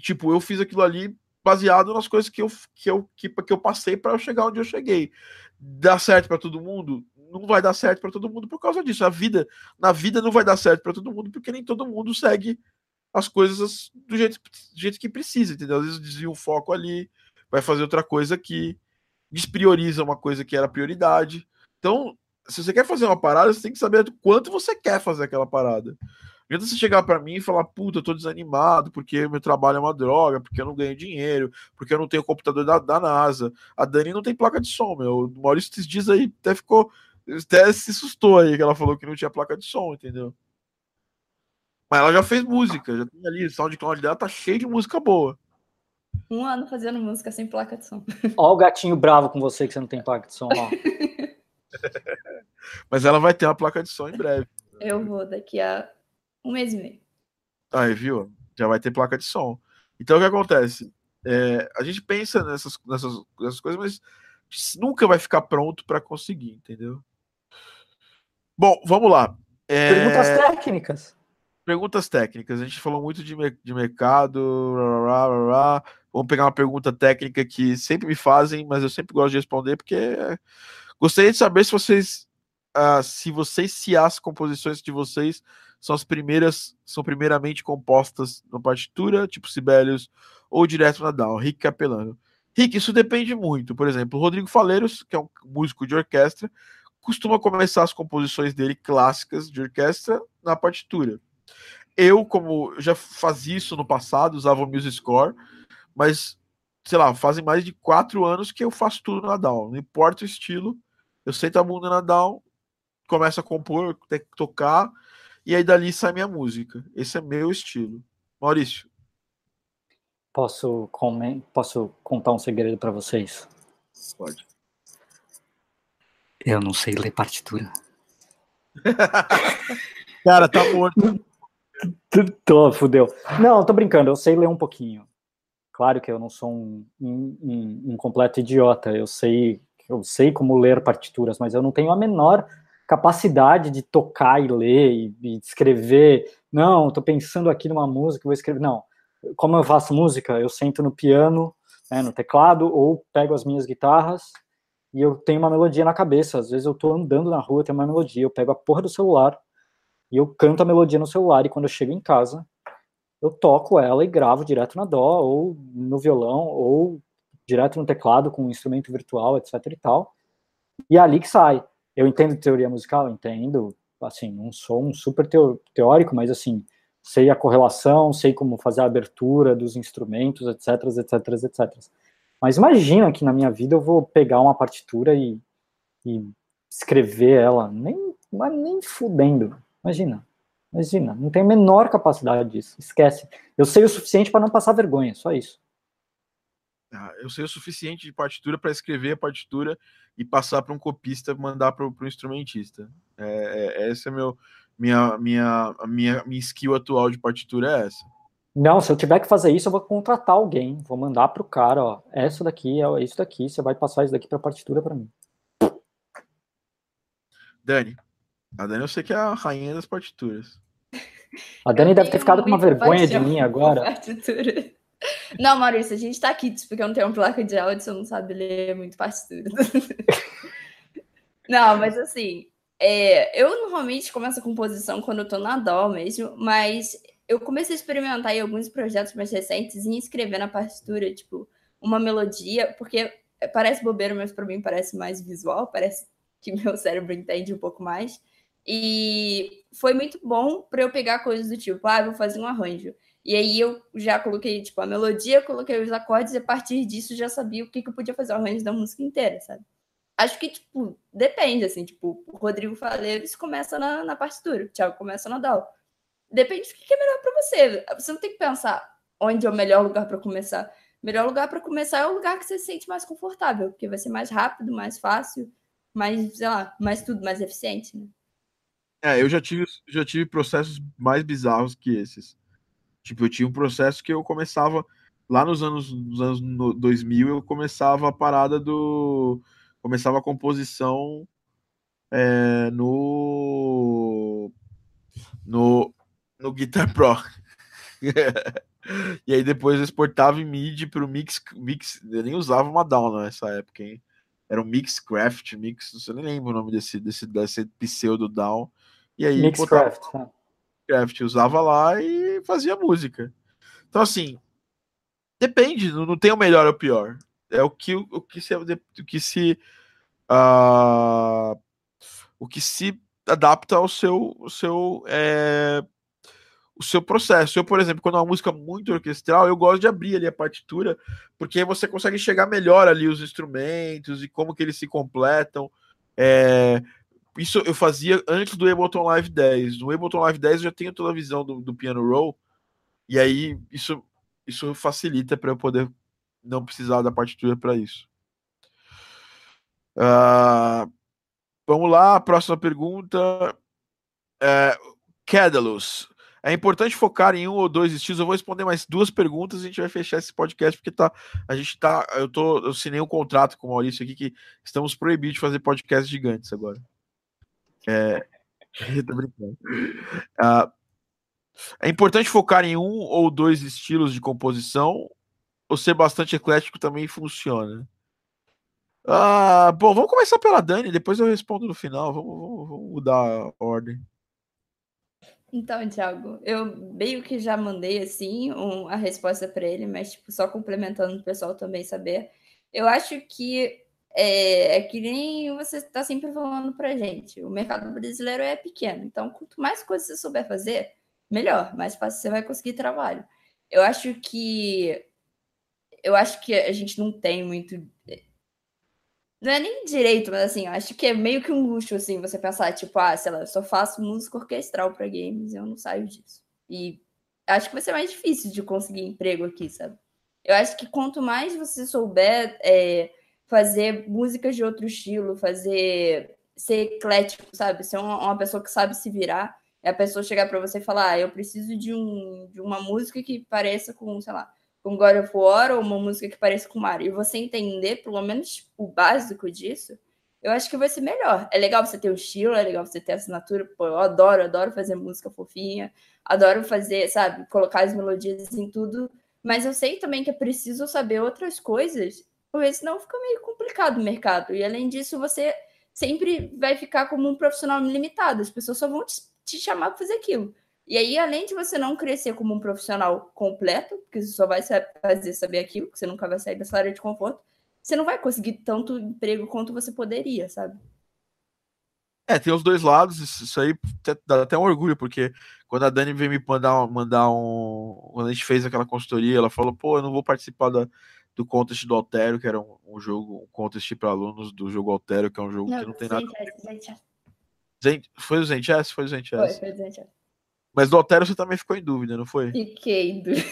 Tipo, eu fiz aquilo ali baseado nas coisas que eu, que eu, que, que eu passei para chegar onde eu cheguei. Dá certo para todo mundo? Não vai dar certo para todo mundo por causa disso. A vida, na vida não vai dar certo para todo mundo porque nem todo mundo segue as coisas do jeito, do jeito que precisa, entendeu? Às vezes desvia o foco ali, vai fazer outra coisa aqui, desprioriza uma coisa que era prioridade. Então, se você quer fazer uma parada, você tem que saber do quanto você quer fazer aquela parada. Não adianta você chegar para mim e falar, puta, eu tô desanimado porque meu trabalho é uma droga, porque eu não ganho dinheiro, porque eu não tenho computador da, da NASA. A Dani não tem placa de som, meu. O Maurício esses dias aí até ficou, até se assustou aí que ela falou que não tinha placa de som, entendeu? Mas ela já fez música, já tem ali, o SoundCloud dela tá cheio de música boa. Um ano fazendo música sem placa de som. Ó o gatinho bravo com você que você não tem placa de som, ó. Mas ela vai ter uma placa de som em breve. Eu vou daqui a um mês e meio. Aí, viu? Já vai ter placa de som. Então o que acontece? É, a gente pensa nessas, nessas, nessas coisas, mas nunca vai ficar pronto para conseguir, entendeu? Bom, vamos lá. É... Perguntas técnicas. Perguntas técnicas. A gente falou muito de, de mercado. Vamos pegar uma pergunta técnica que sempre me fazem, mas eu sempre gosto de responder, porque gostaria de saber se vocês. Uh, se vocês se as composições de vocês são as primeiras, são primeiramente compostas na partitura, tipo Sibelius, ou direto na DAW, Rick Capelano. Rick, isso depende muito. Por exemplo, o Rodrigo Faleiros, que é um músico de orquestra, costuma começar as composições dele clássicas de orquestra na partitura. Eu, como já fazia isso no passado, usava o Music Score, mas, sei lá, fazem mais de quatro anos que eu faço tudo na DAW. Não importa o estilo, eu sento a bunda na DAW, começo a compor, tocar, e aí dali sai minha música. Esse é meu estilo. Maurício. Posso, comer, posso contar um segredo para vocês? Pode. Eu não sei ler partitura. Cara, tá morto. Tô, fudeu. Não, tô brincando, eu sei ler um pouquinho. Claro que eu não sou um, um, um, um, completo idiota, eu sei, eu sei como ler partituras, mas eu não tenho a menor capacidade de tocar e ler e, e escrever. Não, tô pensando aqui numa música, vou escrever. Não, como eu faço música, eu sento no piano, né, no teclado, ou pego as minhas guitarras e eu tenho uma melodia na cabeça. Às vezes eu tô andando na rua, tenho uma melodia, eu pego a porra do celular, e eu canto a melodia no celular, e quando eu chego em casa, eu toco ela e gravo direto na dó, ou no violão, ou direto no teclado com um instrumento virtual, etc e tal. E é ali que sai. Eu entendo teoria musical, entendo, assim, não sou um super teórico, mas assim, sei a correlação, sei como fazer a abertura dos instrumentos, etc, etc, etc. Mas imagina que na minha vida eu vou pegar uma partitura e, e escrever ela, nem, nem fudendo. Imagina, imagina, não tem a menor capacidade disso, esquece. Eu sei o suficiente para não passar vergonha, só isso. Ah, eu sei o suficiente de partitura para escrever a partitura e passar para um copista, mandar para o instrumentista. É, é, essa é meu, minha, minha, minha, minha skill atual de partitura é essa. Não, se eu tiver que fazer isso, eu vou contratar alguém, vou mandar para o cara, ó, essa daqui é isso daqui, você vai passar isso daqui para partitura para mim. Dani, a Dani eu sei que é a rainha das partituras. A Dani deve ter ficado com uma vergonha de mim agora. Partitura. Não, Maurício, a gente tá aqui porque eu não tenho uma placa de áudio, você não sabe ler muito partitura. não, mas assim, é, eu normalmente começo a composição quando eu tô na dó mesmo, mas eu comecei a experimentar em alguns projetos mais recentes em escrever na partitura, tipo, uma melodia, porque parece bobeira, mas para mim parece mais visual, parece que meu cérebro entende um pouco mais. E foi muito bom para eu pegar coisas do tipo, ah, vou fazer um arranjo. E aí eu já coloquei, tipo, a melodia, coloquei os acordes, e a partir disso já sabia o que, que eu podia fazer o arranjo da música inteira, sabe? Acho que, tipo, depende, assim, tipo, o Rodrigo Faleves começa na, na partitura, o Thiago começa na DAW. Depende do que é melhor para você. Você não tem que pensar onde é o melhor lugar para começar. O melhor lugar para começar é o lugar que você se sente mais confortável, porque vai ser mais rápido, mais fácil, mais, sei lá, mais tudo, mais eficiente, né? É, eu já tive, já tive processos mais bizarros que esses. Tipo, eu tinha um processo que eu começava lá nos anos, nos anos 2000, eu começava a parada do. Começava a composição é, no. No. No Guitar Pro. e aí depois eu exportava em MIDI para o Mix, Mix. Eu nem usava uma DAW nessa época, hein? Era um Mixcraft, Mix, você nem lembra o nome desse, desse, desse pseudo DAW. E aí Mixcraft. Botava, Minecraft, usava lá e fazia música. Então, assim, depende, não tem o melhor ou o pior. É o que, o que se. O que se, uh, o que se adapta ao seu, o seu, é, o seu processo. Eu, por exemplo, quando é uma música muito orquestral, eu gosto de abrir ali a partitura, porque aí você consegue chegar melhor ali os instrumentos e como que eles se completam. É, isso eu fazia antes do Ableton Live 10. No Ableton Live 10 eu já tenho toda a visão do, do piano roll, e aí isso, isso facilita para eu poder não precisar da partitura para isso. Uh, vamos lá, próxima pergunta. Uh, Cadalus. É importante focar em um ou dois estilos. Eu vou responder mais duas perguntas e a gente vai fechar esse podcast, porque tá, a gente tá. Eu tô. Eu assinei um contrato com o Maurício aqui que estamos proibidos de fazer podcasts gigantes agora. É, tô brincando. Uh, é importante focar em um ou dois estilos de composição ou ser bastante eclético também funciona. Ah, bom, vamos começar pela Dani, depois eu respondo no final. Vamos, vamos, vamos mudar a ordem. Então, Thiago, eu meio que já mandei assim um, a resposta para ele, mas tipo, só complementando o pessoal também saber. Eu acho que é, é, que nem você está sempre falando para gente. O mercado brasileiro é pequeno, então quanto mais coisas você souber fazer, melhor, mais fácil você vai conseguir trabalho. Eu acho que eu acho que a gente não tem muito não é nem direito, mas assim, eu acho que é meio que um luxo assim você pensar tipo, ah, sei lá, eu só faço música orquestral para games, eu não saio disso. E acho que vai ser mais difícil de conseguir emprego aqui, sabe? Eu acho que quanto mais você souber é, fazer músicas de outro estilo, fazer ser eclético, sabe? Ser uma, uma pessoa que sabe se virar. É a pessoa chegar para você e falar: ah, eu preciso de, um, de uma música que pareça com, sei lá, com God of War ou uma música que pareça com Mario. E você entender, pelo menos, o básico disso, eu acho que vai ser melhor. É legal você ter o estilo, é legal você ter assinatura. Pô, eu adoro, adoro fazer música fofinha, adoro fazer, sabe, colocar as melodias em tudo. Mas eu sei também que é preciso saber outras coisas porque senão fica meio complicado o mercado. E além disso, você sempre vai ficar como um profissional limitado. As pessoas só vão te, te chamar para fazer aquilo. E aí, além de você não crescer como um profissional completo, porque você só vai fazer saber aquilo, que você nunca vai sair dessa área de conforto, você não vai conseguir tanto emprego quanto você poderia, sabe? É, tem os dois lados, isso aí dá até um orgulho, porque quando a Dani veio me mandar, mandar um. Quando a gente fez aquela consultoria, ela falou: pô, eu não vou participar da, do contest do Altero, que era um, um jogo, um contest para alunos do jogo Altero, que é um jogo não, que não tem nada. Zent, foi o Zentias? Foi o Zentias. Foi, foi o Mas do Altero você também ficou em dúvida, não foi? Fiquei em dúvida.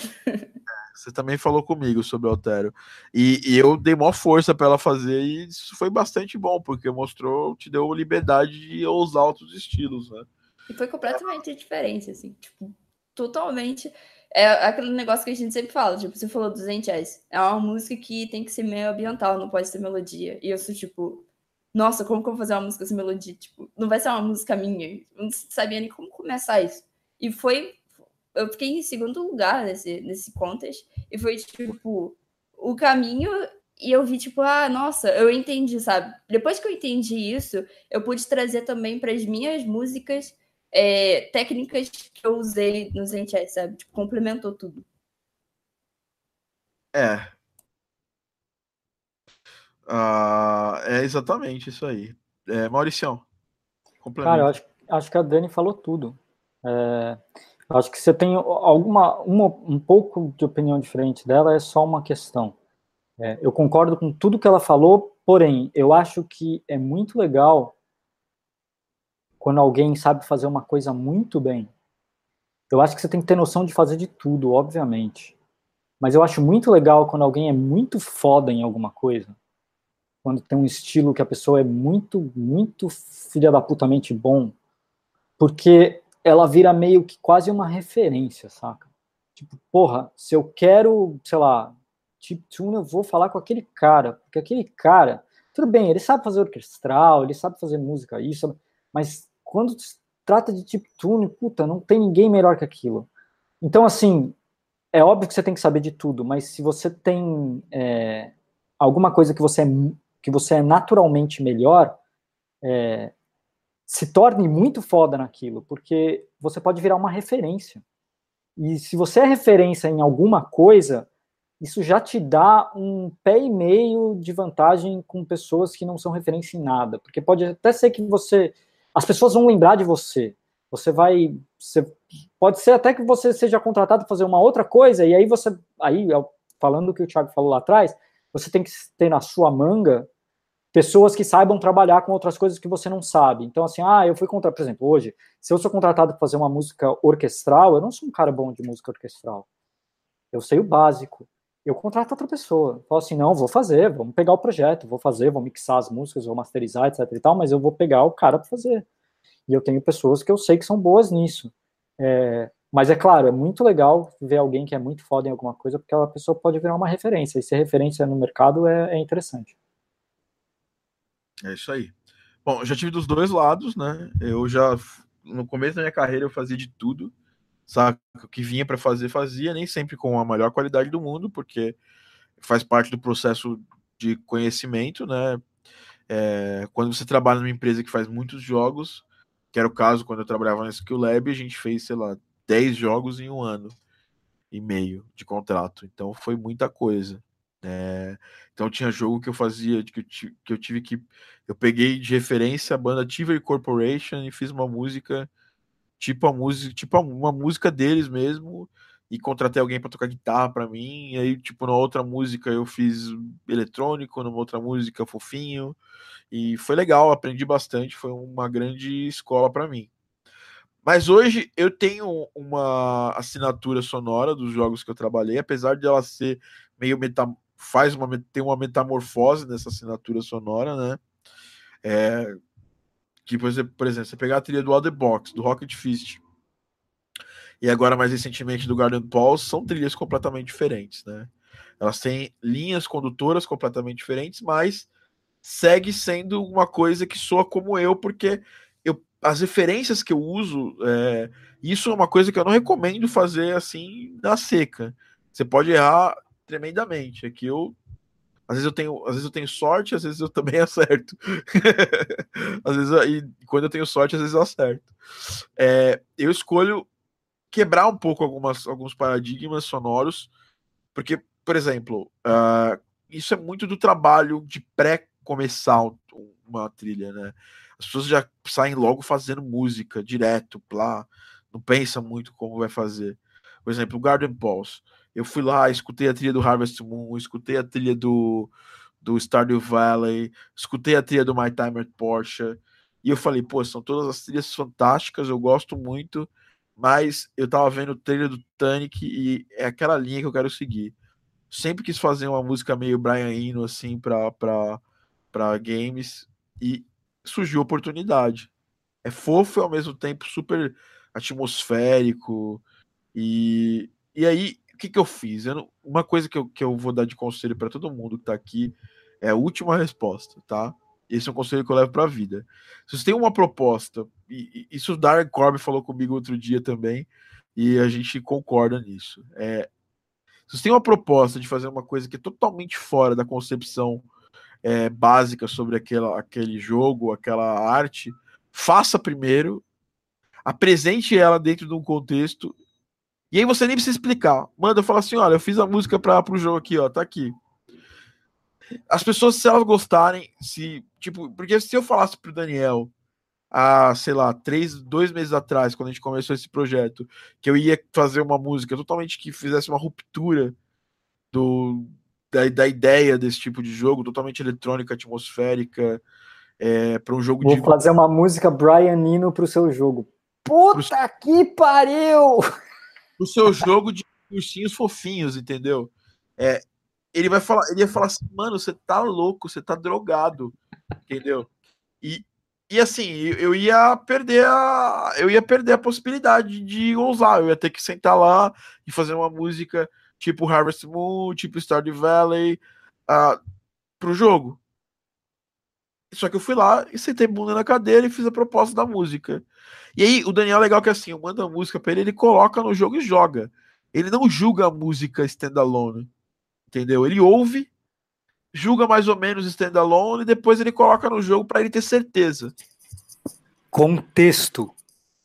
Você também falou comigo sobre o Altero. E, e eu dei maior força para ela fazer, e isso foi bastante bom, porque mostrou, te deu liberdade de ousar outros estilos, né? E foi completamente diferente, assim, tipo, totalmente. É aquele negócio que a gente sempre fala, tipo, você falou 200 reais. É uma música que tem que ser meio ambiental, não pode ser melodia. E eu sou tipo, nossa, como que eu vou fazer uma música sem melodia? Tipo, não vai ser uma música minha. Eu não sabia nem como começar isso. E foi. Eu fiquei em segundo lugar nesse, nesse contest. E foi, tipo, o caminho. E eu vi, tipo, ah, nossa, eu entendi, sabe? Depois que eu entendi isso, eu pude trazer também para as minhas músicas é, técnicas que eu usei no Zenchess, sabe? Tipo, complementou tudo. É. Ah, é exatamente isso aí. É, Mauricião. Cara, eu acho, acho que a Dani falou tudo. É, acho que você tem alguma uma, um pouco de opinião diferente dela, é só uma questão. É, eu concordo com tudo que ela falou, porém, eu acho que é muito legal quando alguém sabe fazer uma coisa muito bem. Eu acho que você tem que ter noção de fazer de tudo, obviamente. Mas eu acho muito legal quando alguém é muito foda em alguma coisa. Quando tem um estilo que a pessoa é muito, muito filha da putamente bom. Porque ela vira meio que quase uma referência, saca? Tipo, porra, se eu quero, sei lá, tune, eu vou falar com aquele cara. Porque aquele cara, tudo bem, ele sabe fazer orquestral, ele sabe fazer música, isso, mas quando trata de tune, puta, não tem ninguém melhor que aquilo. Então, assim, é óbvio que você tem que saber de tudo, mas se você tem é, alguma coisa que você é, que você é naturalmente melhor, é, se torne muito foda naquilo, porque você pode virar uma referência. E se você é referência em alguma coisa, isso já te dá um pé e meio de vantagem com pessoas que não são referência em nada, porque pode até ser que você as pessoas vão lembrar de você. Você vai, você, pode ser até que você seja contratado para fazer uma outra coisa e aí você, aí falando o que o Thiago falou lá atrás, você tem que ter na sua manga pessoas que saibam trabalhar com outras coisas que você não sabe. Então, assim, ah, eu fui contratado, por exemplo, hoje, se eu sou contratado para fazer uma música orquestral, eu não sou um cara bom de música orquestral. Eu sei o básico. Eu contrato outra pessoa. Falo assim, não, vou fazer, vamos pegar o projeto, vou fazer, vou mixar as músicas, vou masterizar, etc e tal, mas eu vou pegar o cara para fazer. E eu tenho pessoas que eu sei que são boas nisso. É, mas é claro, é muito legal ver alguém que é muito foda em alguma coisa, porque aquela pessoa pode virar uma referência. E ser referência no mercado é, é interessante. É isso aí. Bom, já tive dos dois lados, né? Eu já, no começo da minha carreira, eu fazia de tudo. Sabe? O que vinha para fazer, fazia, nem sempre com a melhor qualidade do mundo, porque faz parte do processo de conhecimento, né? É, quando você trabalha numa empresa que faz muitos jogos, que era o caso quando eu trabalhava na Skill Lab, a gente fez, sei lá, 10 jogos em um ano e meio de contrato. Então foi muita coisa. É, então tinha jogo que eu fazia, que eu, que eu tive que. Eu peguei de referência a banda Tiver Corporation e fiz uma música, tipo a música, tipo uma música deles mesmo, e contratei alguém para tocar guitarra para mim. E aí, tipo, na outra música eu fiz eletrônico, numa outra música fofinho. E foi legal, aprendi bastante, foi uma grande escola para mim. Mas hoje eu tenho uma assinatura sonora dos jogos que eu trabalhei, apesar de ela ser meio meta, faz uma tem uma metamorfose nessa assinatura sonora, né? É, que por exemplo, por exemplo, você pegar a trilha do All the Box, do Rocket Fist, e agora mais recentemente do Garden Pulse, são trilhas completamente diferentes, né? Elas têm linhas condutoras completamente diferentes, mas segue sendo uma coisa que soa como eu, porque eu, as referências que eu uso, é, isso é uma coisa que eu não recomendo fazer assim na seca. Você pode errar tremendamente. É que eu às vezes eu tenho, às vezes eu tenho sorte, às vezes eu também acerto. às vezes e quando eu tenho sorte, às vezes eu acerto. É, eu escolho quebrar um pouco algumas, alguns paradigmas sonoros, porque, por exemplo, uh, isso é muito do trabalho de pré começar uma trilha, né? As pessoas já saem logo fazendo música direto, lá, não pensa muito como vai fazer. Por exemplo, o Garden Pulse. Eu fui lá, escutei a trilha do Harvest Moon, escutei a trilha do, do Stardew Valley, escutei a trilha do My Timer Porsche, e eu falei, pô, são todas as trilhas fantásticas, eu gosto muito, mas eu tava vendo o trailer do Tunic e é aquela linha que eu quero seguir. Sempre quis fazer uma música meio Brian Eno, assim, pra, pra, para games e surgiu a oportunidade. É fofo e ao mesmo tempo super atmosférico. E, e aí, o que, que eu fiz? Eu não, uma coisa que eu, que eu vou dar de conselho para todo mundo que está aqui é a última resposta, tá? Esse é um conselho que eu levo para a vida. Se você tem uma proposta isso o Darren Corby falou comigo outro dia também, e a gente concorda nisso. É, se você tem uma proposta de fazer uma coisa que é totalmente fora da concepção é, básica sobre aquela, aquele jogo, aquela arte, faça primeiro, apresente ela dentro de um contexto, e aí você nem precisa explicar. Manda, fala assim: olha, eu fiz a música para o jogo aqui, ó, tá aqui. As pessoas, se elas gostarem, se. Tipo, porque se eu falasse pro Daniel há, sei lá, três, dois meses atrás, quando a gente começou esse projeto, que eu ia fazer uma música totalmente que fizesse uma ruptura do, da, da ideia desse tipo de jogo, totalmente eletrônica, atmosférica, é, para um jogo Vou de. Vou fazer uma música Brian Nino pro seu jogo. Puta pro... que pariu! Pro seu jogo de ursinhos fofinhos, entendeu? É, ele vai falar, ele ia falar assim, mano, você tá louco, você tá drogado, entendeu? E, e assim, eu ia perder a eu ia perder a possibilidade de ousar, eu ia ter que sentar lá e fazer uma música tipo Harvest Moon, tipo Stardew Valley, uh, pro jogo. Só que eu fui lá e sentei bunda na cadeira e fiz a proposta da música. E aí, o Daniel é legal que assim, eu mando a música pra ele, ele coloca no jogo e joga. Ele não julga a música standalone. Entendeu? Ele ouve, julga mais ou menos standalone e depois ele coloca no jogo para ele ter certeza. Contexto.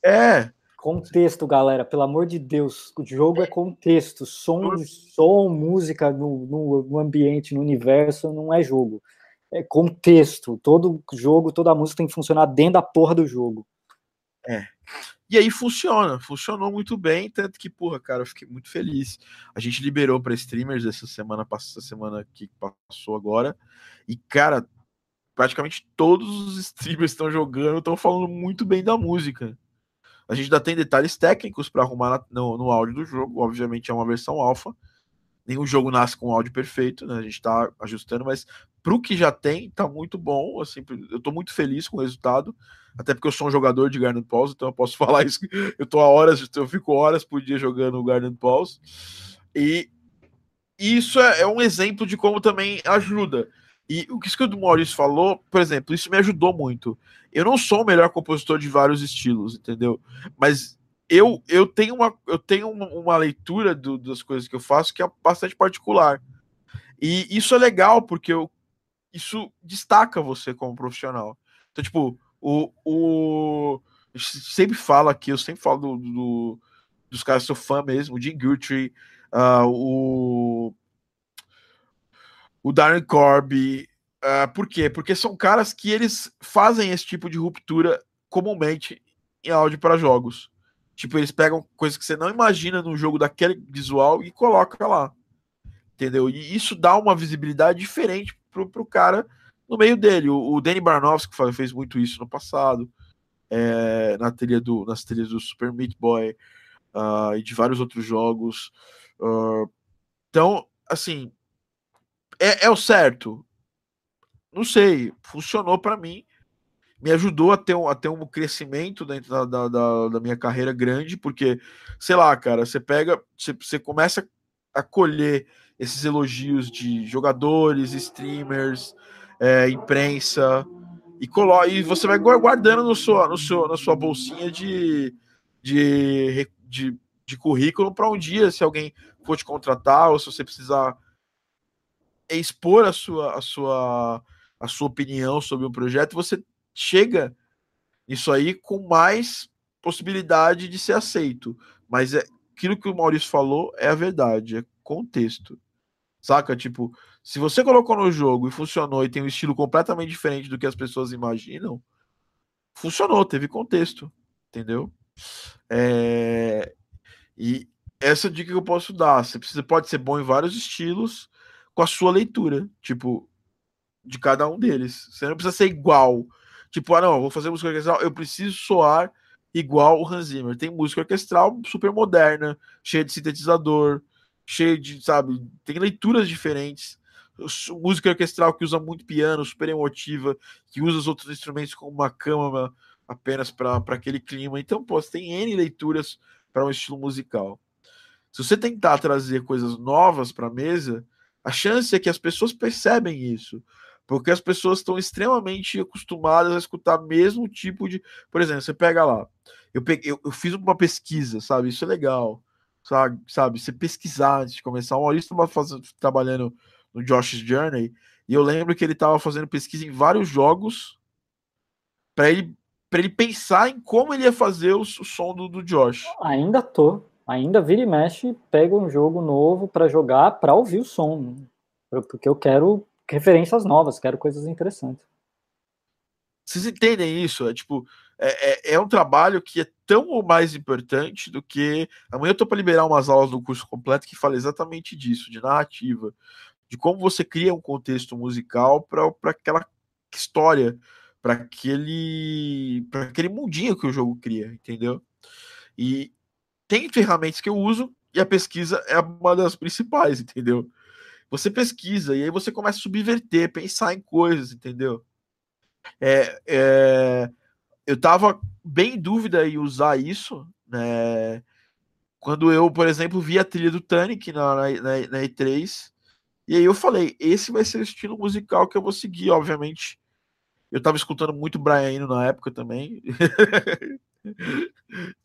É. Contexto, galera, pelo amor de Deus. O jogo é contexto. Som, som música no, no, no ambiente, no universo, não é jogo. É contexto. Todo jogo, toda música tem que funcionar dentro da porra do jogo. É. E aí funciona, funcionou muito bem, tanto que, porra, cara, eu fiquei muito feliz. A gente liberou para streamers essa semana, essa semana que passou agora, e, cara, praticamente todos os streamers estão jogando, estão falando muito bem da música. A gente ainda tem detalhes técnicos para arrumar no, no, áudio do jogo. Obviamente é uma versão alfa. Nenhum jogo nasce com áudio perfeito, né? A gente está ajustando, mas pro que já tem, tá muito bom. Assim, eu tô muito feliz com o resultado. Até porque eu sou um jogador de Garden Pause, então eu posso falar isso. Eu tô horas, eu fico horas por dia jogando o Garden Pause. E isso é, é um exemplo de como também ajuda. E o que que o Maurício falou, por exemplo, isso me ajudou muito. Eu não sou o melhor compositor de vários estilos, entendeu? Mas eu, eu tenho, uma, eu tenho uma, uma leitura do, das coisas que eu faço que é bastante particular. E isso é legal, porque eu, isso destaca você como profissional. Então, tipo, o, o sempre falo aqui, eu sempre falo do, do dos caras, sou fã mesmo, o Jim Guthrie, uh, o o Darren Corby. Uh, por quê? Porque são caras que eles fazem esse tipo de ruptura comumente em áudio para jogos. Tipo, eles pegam coisas que você não imagina num jogo daquele visual e coloca lá. Entendeu? E isso dá uma visibilidade diferente pro, pro cara no meio dele. O, o Danny Barnowski fez muito isso no passado, é, na trilha do, nas trilhas do Super Meat Boy uh, e de vários outros jogos. Uh, então, assim, é, é o certo? Não sei, funcionou para mim, me ajudou a ter, um, a ter um crescimento dentro da, da, da, da minha carreira grande, porque, sei lá, cara, você pega, você, você começa a colher esses elogios de jogadores, streamers, é, imprensa, e, colo e você vai guardando no sua, no seu, na sua bolsinha de, de, de, de currículo para um dia, se alguém for te contratar, ou se você precisar expor a sua, a sua, a sua opinião sobre um projeto, você chega isso aí com mais possibilidade de ser aceito. Mas é aquilo que o Maurício falou é a verdade, é contexto. Saca? Tipo, se você colocou no jogo e funcionou e tem um estilo completamente diferente do que as pessoas imaginam, funcionou, teve contexto, entendeu? É... E essa dica que eu posso dar, você precisa, pode ser bom em vários estilos, com a sua leitura, tipo, de cada um deles. Você não precisa ser igual. Tipo, ah, não, vou fazer música orquestral, eu preciso soar igual o Hans Zimmer. Tem música orquestral super moderna, cheia de sintetizador, cheia de, sabe, tem leituras diferentes. Música orquestral que usa muito piano, super emotiva, que usa os outros instrumentos como uma câmara apenas para aquele clima. Então, pô, você tem N leituras para um estilo musical. Se você tentar trazer coisas novas para a mesa, a chance é que as pessoas percebem isso. Porque as pessoas estão extremamente acostumadas a escutar mesmo tipo de. Por exemplo, você pega lá. Eu, peguei, eu, eu fiz uma pesquisa, sabe? Isso é legal. Sabe? sabe? Você pesquisar antes de começar. O Maurício estava trabalhando no Josh's Journey. E eu lembro que ele estava fazendo pesquisa em vários jogos para ele, ele pensar em como ele ia fazer o, o som do, do Josh. Ainda tô. Ainda vira e mexe, pega um jogo novo para jogar, para ouvir o som. Porque eu quero referências novas, quero coisas interessantes. Vocês entendem isso? É tipo, é, é, é um trabalho que é tão ou mais importante do que. Amanhã eu tô para liberar umas aulas do curso completo que fala exatamente disso, de narrativa, de como você cria um contexto musical para aquela história, para aquele, aquele mundinho que o jogo cria, entendeu? E tem ferramentas que eu uso e a pesquisa é uma das principais, entendeu? Você pesquisa e aí você começa a subverter, pensar em coisas, entendeu? É, é, eu tava bem em dúvida em usar isso, né? Quando eu, por exemplo, vi a trilha do Tanic na, na, na E3, e aí eu falei, esse vai ser o estilo musical que eu vou seguir, obviamente. Eu tava escutando muito Brian Eno na época também.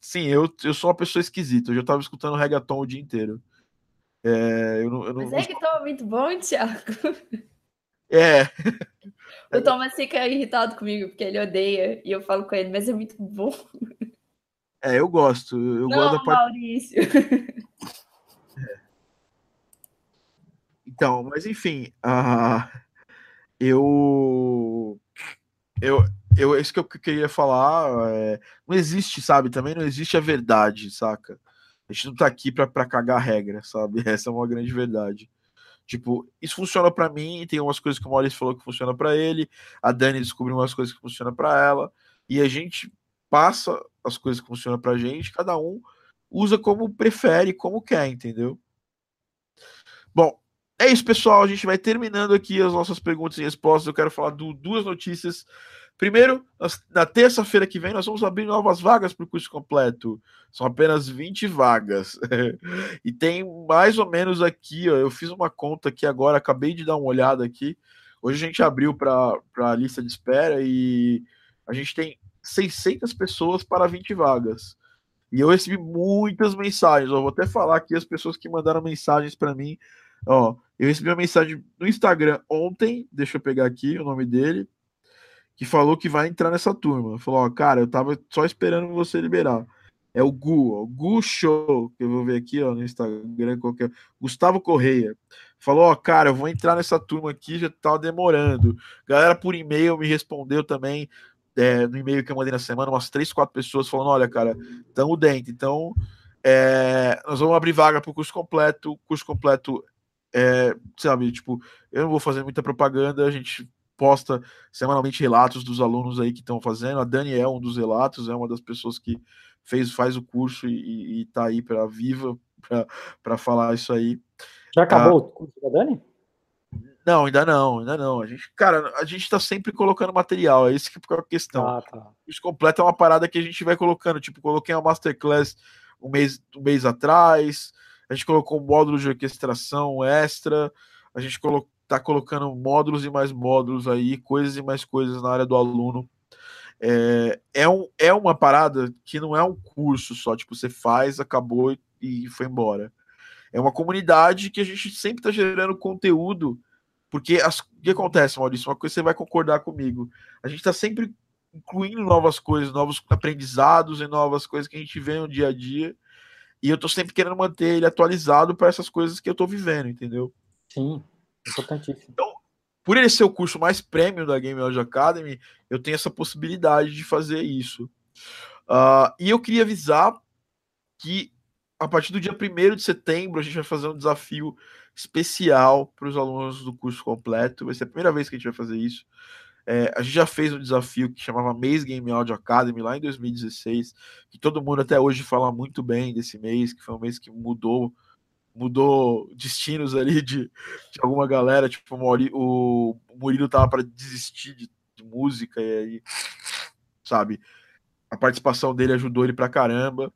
Sim, eu, eu sou uma pessoa esquisita. Eu já tava escutando reggaeton o dia inteiro. É, eu não, eu não, Mas é muito bom, Thiago. É. O Thomas fica irritado comigo, porque ele odeia. E eu falo com ele, mas é muito bom. É, eu gosto. Eu não, gosto da parte... Maurício. É. Então, mas enfim, uh, eu, eu, eu, isso que eu queria falar, é, não existe, sabe? Também não existe a verdade, saca? A gente não tá aqui pra, pra cagar regra, sabe? Essa é uma grande verdade. Tipo, isso funciona para mim, tem umas coisas que o Maurício falou que funciona para ele, a Dani descobriu umas coisas que funcionam para ela, e a gente passa as coisas que funcionam pra gente, cada um usa como prefere, como quer, entendeu? Bom, é isso, pessoal. A gente vai terminando aqui as nossas perguntas e respostas. Eu quero falar do, duas notícias Primeiro, na terça-feira que vem, nós vamos abrir novas vagas para o curso completo. São apenas 20 vagas. e tem mais ou menos aqui, ó, eu fiz uma conta aqui agora, acabei de dar uma olhada aqui. Hoje a gente abriu para a lista de espera e a gente tem 600 pessoas para 20 vagas. E eu recebi muitas mensagens. Eu vou até falar aqui as pessoas que mandaram mensagens para mim. Ó, eu recebi uma mensagem no Instagram ontem, deixa eu pegar aqui o nome dele que falou que vai entrar nessa turma. Falou, ó, cara, eu tava só esperando você liberar. É o Gu, ó, Gu Show, que eu vou ver aqui, ó, no Instagram, qualquer. Gustavo Correia. Falou, ó, cara, eu vou entrar nessa turma aqui, já tá demorando. Galera por e-mail me respondeu também, é, no e-mail que eu mandei na semana, umas três, quatro pessoas falando, olha, cara, tamo dentro. Então, é, nós vamos abrir vaga pro curso completo. O curso completo é, sabe, tipo, eu não vou fazer muita propaganda, a gente posta semanalmente relatos dos alunos aí que estão fazendo. A Dani é um dos relatos, é uma das pessoas que fez faz o curso e, está aí para viva para falar isso aí. Já acabou ah, o curso da Dani? Não, ainda não, ainda não. A gente, cara, a gente está sempre colocando material, é isso que é a questão. Ah, tá. Isso completo é uma parada que a gente vai colocando, tipo, coloquei uma masterclass um mês, um mês atrás, a gente colocou um módulo de orquestração extra, a gente colocou tá colocando módulos e mais módulos aí, coisas e mais coisas na área do aluno. É, é, um, é uma parada que não é um curso só, tipo, você faz, acabou e, e foi embora. É uma comunidade que a gente sempre está gerando conteúdo, porque as, o que acontece, Maurício? Uma coisa você vai concordar comigo. A gente está sempre incluindo novas coisas, novos aprendizados e novas coisas que a gente vê no dia a dia. E eu estou sempre querendo manter ele atualizado para essas coisas que eu estou vivendo, entendeu? Sim. Importantíssimo. Então, por ele ser o curso mais premium da Game Audio Academy, eu tenho essa possibilidade de fazer isso. Uh, e eu queria avisar que a partir do dia 1 de setembro a gente vai fazer um desafio especial para os alunos do curso completo. Vai ser a primeira vez que a gente vai fazer isso. É, a gente já fez um desafio que chamava Mês Game Audio Academy lá em 2016, que todo mundo até hoje fala muito bem desse mês, que foi um mês que mudou mudou destinos ali de, de alguma galera, tipo o, Murilo tava para desistir de, de, música e aí, sabe, a participação dele ajudou ele pra caramba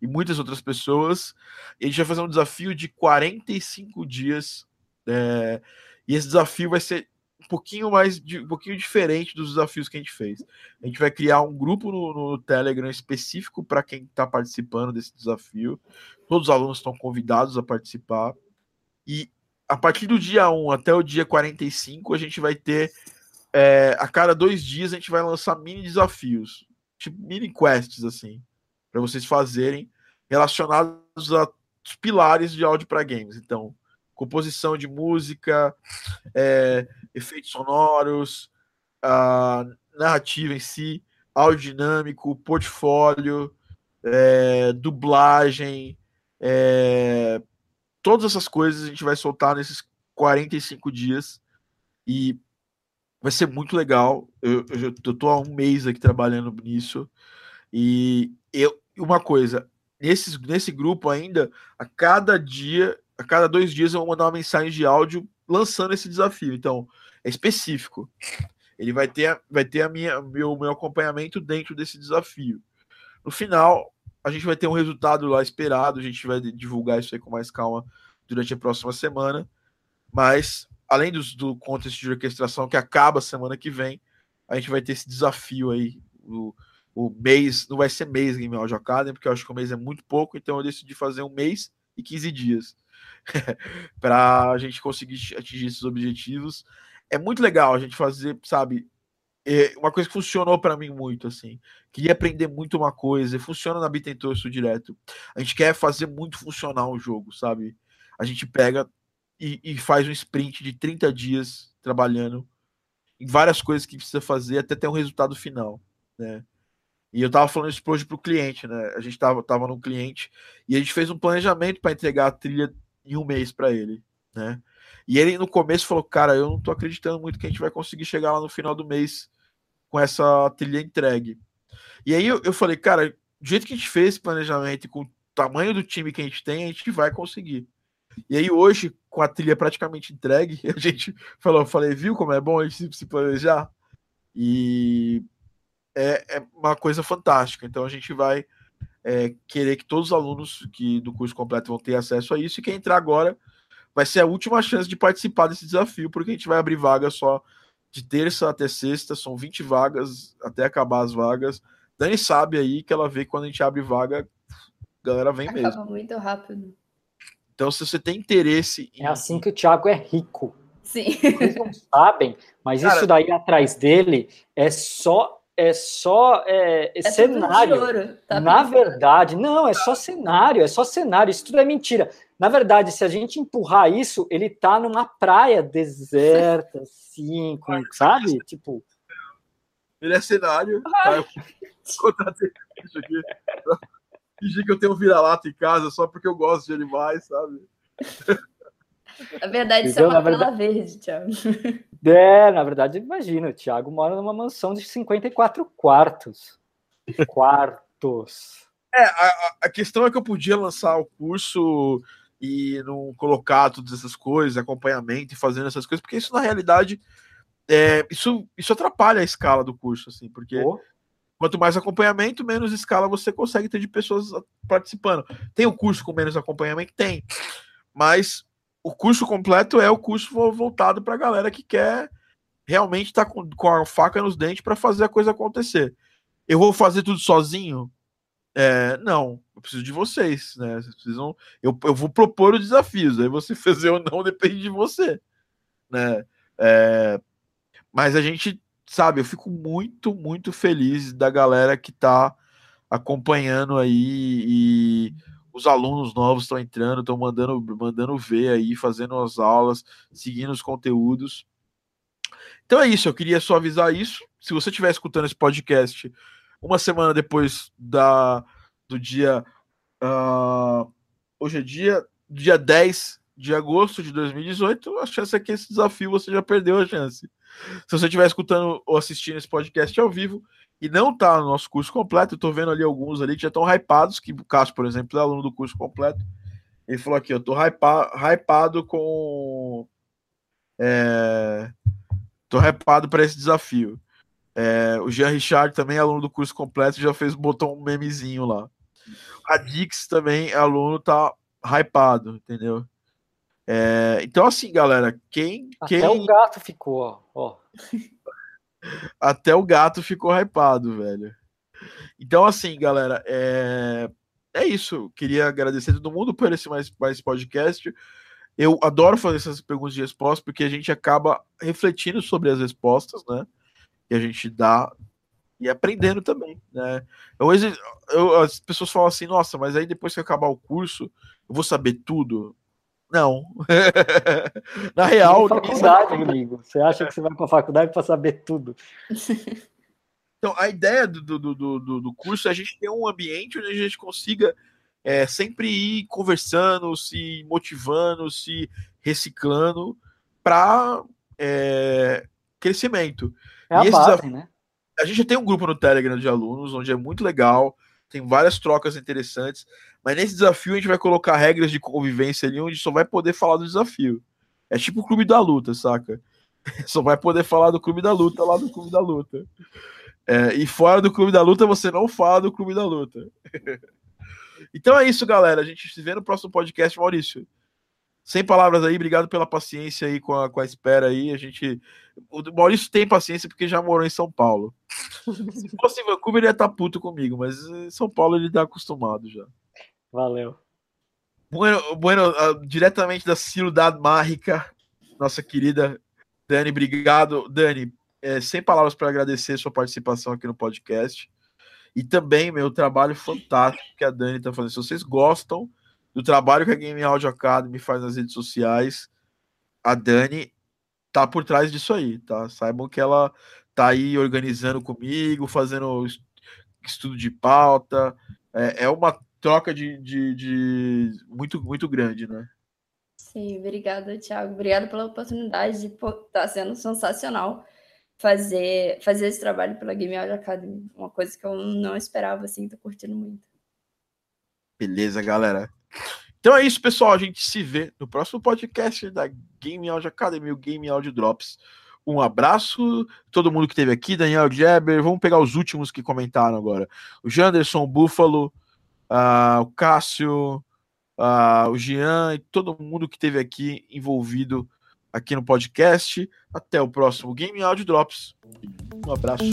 e muitas outras pessoas. E a gente vai fazer um desafio de 45 dias é, e esse desafio vai ser pouquinho mais, um pouquinho diferente dos desafios que a gente fez. A gente vai criar um grupo no, no Telegram específico para quem está participando desse desafio. Todos os alunos estão convidados a participar. E a partir do dia 1 até o dia 45, a gente vai ter. É, a cada dois dias a gente vai lançar mini desafios, tipo mini quests, assim, para vocês fazerem, relacionados a pilares de áudio para games. Então, composição de música, é, efeitos sonoros, a narrativa em si, áudio dinâmico, portfólio, é, dublagem, é, todas essas coisas a gente vai soltar nesses 45 dias e vai ser muito legal. Eu, eu, eu tô há um mês aqui trabalhando nisso e eu, uma coisa, nesse, nesse grupo ainda, a cada dia a cada dois dias eu vou mandar uma mensagem de áudio lançando esse desafio. Então, é específico. Ele vai ter, vai ter a minha, meu, meu acompanhamento dentro desse desafio. No final, a gente vai ter um resultado lá esperado. A gente vai divulgar isso aí com mais calma durante a próxima semana. Mas, além do, do contexto de orquestração que acaba semana que vem, a gente vai ter esse desafio aí. O, o mês, não vai ser mês Game Audio Academy, porque eu acho que o mês é muito pouco, então eu decidi fazer um mês e 15 dias. para a gente conseguir atingir esses objetivos. É muito legal a gente fazer, sabe? É uma coisa que funcionou para mim muito, assim. Queria aprender muito uma coisa, e funciona na Bitentor isso direto. A gente quer fazer muito funcionar o jogo, sabe? A gente pega e, e faz um sprint de 30 dias trabalhando em várias coisas que precisa fazer até ter um resultado final, né? E eu tava falando isso hoje pro cliente, né? A gente tava, tava no cliente e a gente fez um planejamento para entregar a trilha em um mês para ele, né? E ele no começo falou, cara, eu não tô acreditando muito que a gente vai conseguir chegar lá no final do mês com essa trilha entregue. E aí eu, eu falei, cara, do jeito que a gente fez esse planejamento com o tamanho do time que a gente tem, a gente vai conseguir. E aí hoje, com a trilha praticamente entregue, a gente falou, falei, viu como é bom a gente se planejar? E é, é uma coisa fantástica. Então a gente vai é, querer que todos os alunos que do curso completo vão ter acesso a isso, e quem entrar agora vai ser a última chance de participar desse desafio, porque a gente vai abrir vaga só de terça até sexta, são 20 vagas até acabar as vagas. Dani sabe aí que ela vê que quando a gente abre vaga, a galera vem Acaba mesmo. muito rápido. Então, se você tem interesse. Em... É assim que o Thiago é rico. Sim. Vocês não sabem, mas Cara, isso daí atrás dele é só é só é, é cenário. Tá Na verdade, não, é só cenário, é só cenário, isso tudo é mentira. Na verdade, se a gente empurrar isso, ele tá numa praia deserta, assim, com, sabe? Tipo. Ele é cenário. Tá? Eu isso aqui. Fingir que eu tenho um vira-lata em casa só porque eu gosto de animais, sabe? Na verdade, isso é uma verdade... verde, Thiago. É, na verdade, imagina, o Thiago mora numa mansão de 54 quartos. Quartos. É, a, a questão é que eu podia lançar o curso e não colocar todas essas coisas, acompanhamento e fazendo essas coisas, porque isso na realidade é, isso, isso atrapalha a escala do curso, assim, porque oh. quanto mais acompanhamento, menos escala você consegue ter de pessoas participando. Tem o curso com menos acompanhamento? Tem. Mas o curso completo é o curso voltado para a galera que quer realmente estar tá com, com a faca nos dentes para fazer a coisa acontecer. Eu vou fazer tudo sozinho? É, não, eu preciso de vocês, né? Vocês precisam, eu, eu vou propor os desafios, aí você fazer ou não depende de você, né? É, mas a gente, sabe, eu fico muito, muito feliz da galera que está acompanhando aí e os alunos novos estão entrando, estão mandando, mandando ver aí, fazendo as aulas, seguindo os conteúdos. Então é isso, eu queria só avisar isso. Se você estiver escutando esse podcast uma semana depois da, do dia. Uh, hoje é dia, dia 10 de agosto de 2018, a chance é que esse desafio você já perdeu a chance. Se você estiver escutando ou assistindo esse podcast ao vivo, e não tá no nosso curso completo. Eu tô vendo ali alguns ali que já estão hypados, que o Cássio, por exemplo, é aluno do curso completo. Ele falou aqui, eu tô hypa, hypado com. É, tô hypado para esse desafio. É, o Jean Richard também é aluno do curso completo, já fez, botou um memezinho lá. A Dix também é aluno, tá hypado, entendeu? É, então, assim, galera, quem. Até quem... o gato ficou, ó. Até o gato ficou hypado, velho. Então, assim, galera, é, é isso. Queria agradecer a todo mundo por esse mais, mais podcast. Eu adoro fazer essas perguntas de resposta, porque a gente acaba refletindo sobre as respostas, né? E a gente dá e aprendendo também, né? Eu, eu, as pessoas falam assim, nossa, mas aí depois que acabar o curso, eu vou saber tudo. Não. Na real. faculdade, amigo. Você acha que você vai para a faculdade para saber tudo? Então, a ideia do, do, do, do, curso é a gente ter um ambiente onde a gente consiga é, sempre ir conversando, se motivando, se reciclando para é, crescimento. É a base, né? A gente já tem um grupo no Telegram de alunos, onde é muito legal, tem várias trocas interessantes. Mas nesse desafio a gente vai colocar regras de convivência ali onde só vai poder falar do desafio. É tipo o clube da luta, saca? Só vai poder falar do clube da luta lá do clube da luta. É, e fora do clube da luta você não fala do clube da luta. então é isso, galera. A gente se vê no próximo podcast, Maurício. Sem palavras aí, obrigado pela paciência aí com a, com a espera aí. A gente. O Maurício tem paciência porque já morou em São Paulo. Se fosse em Vancouver, ele ia estar tá puto comigo, mas em São Paulo ele está acostumado já. Valeu. Bueno, bueno uh, diretamente da Ciudad Mágica, nossa querida Dani, obrigado. Dani, é, sem palavras para agradecer sua participação aqui no podcast. E também meu trabalho fantástico que a Dani está fazendo. Se vocês gostam do trabalho que a Game Audio Academy faz nas redes sociais, a Dani tá por trás disso aí, tá? Saibam que ela tá aí organizando comigo, fazendo estudo de pauta. É, é uma troca de, de, de, muito, muito grande, né? Sim, obrigada, Thiago. Obrigada pela oportunidade de estar tá sendo sensacional fazer, fazer esse trabalho pela Game Audio Academy. Uma coisa que eu não esperava, assim, tô curtindo muito. Beleza, galera. Então é isso, pessoal. A gente se vê no próximo podcast da Game Audio Academy, o Game Audio Drops. Um abraço, todo mundo que esteve aqui, Daniel Jabber. Vamos pegar os últimos que comentaram agora. O Janderson, Buffalo, uh, o Cássio, uh, o Jean e todo mundo que esteve aqui envolvido aqui no podcast. Até o próximo Game Audio Drops. Um abraço.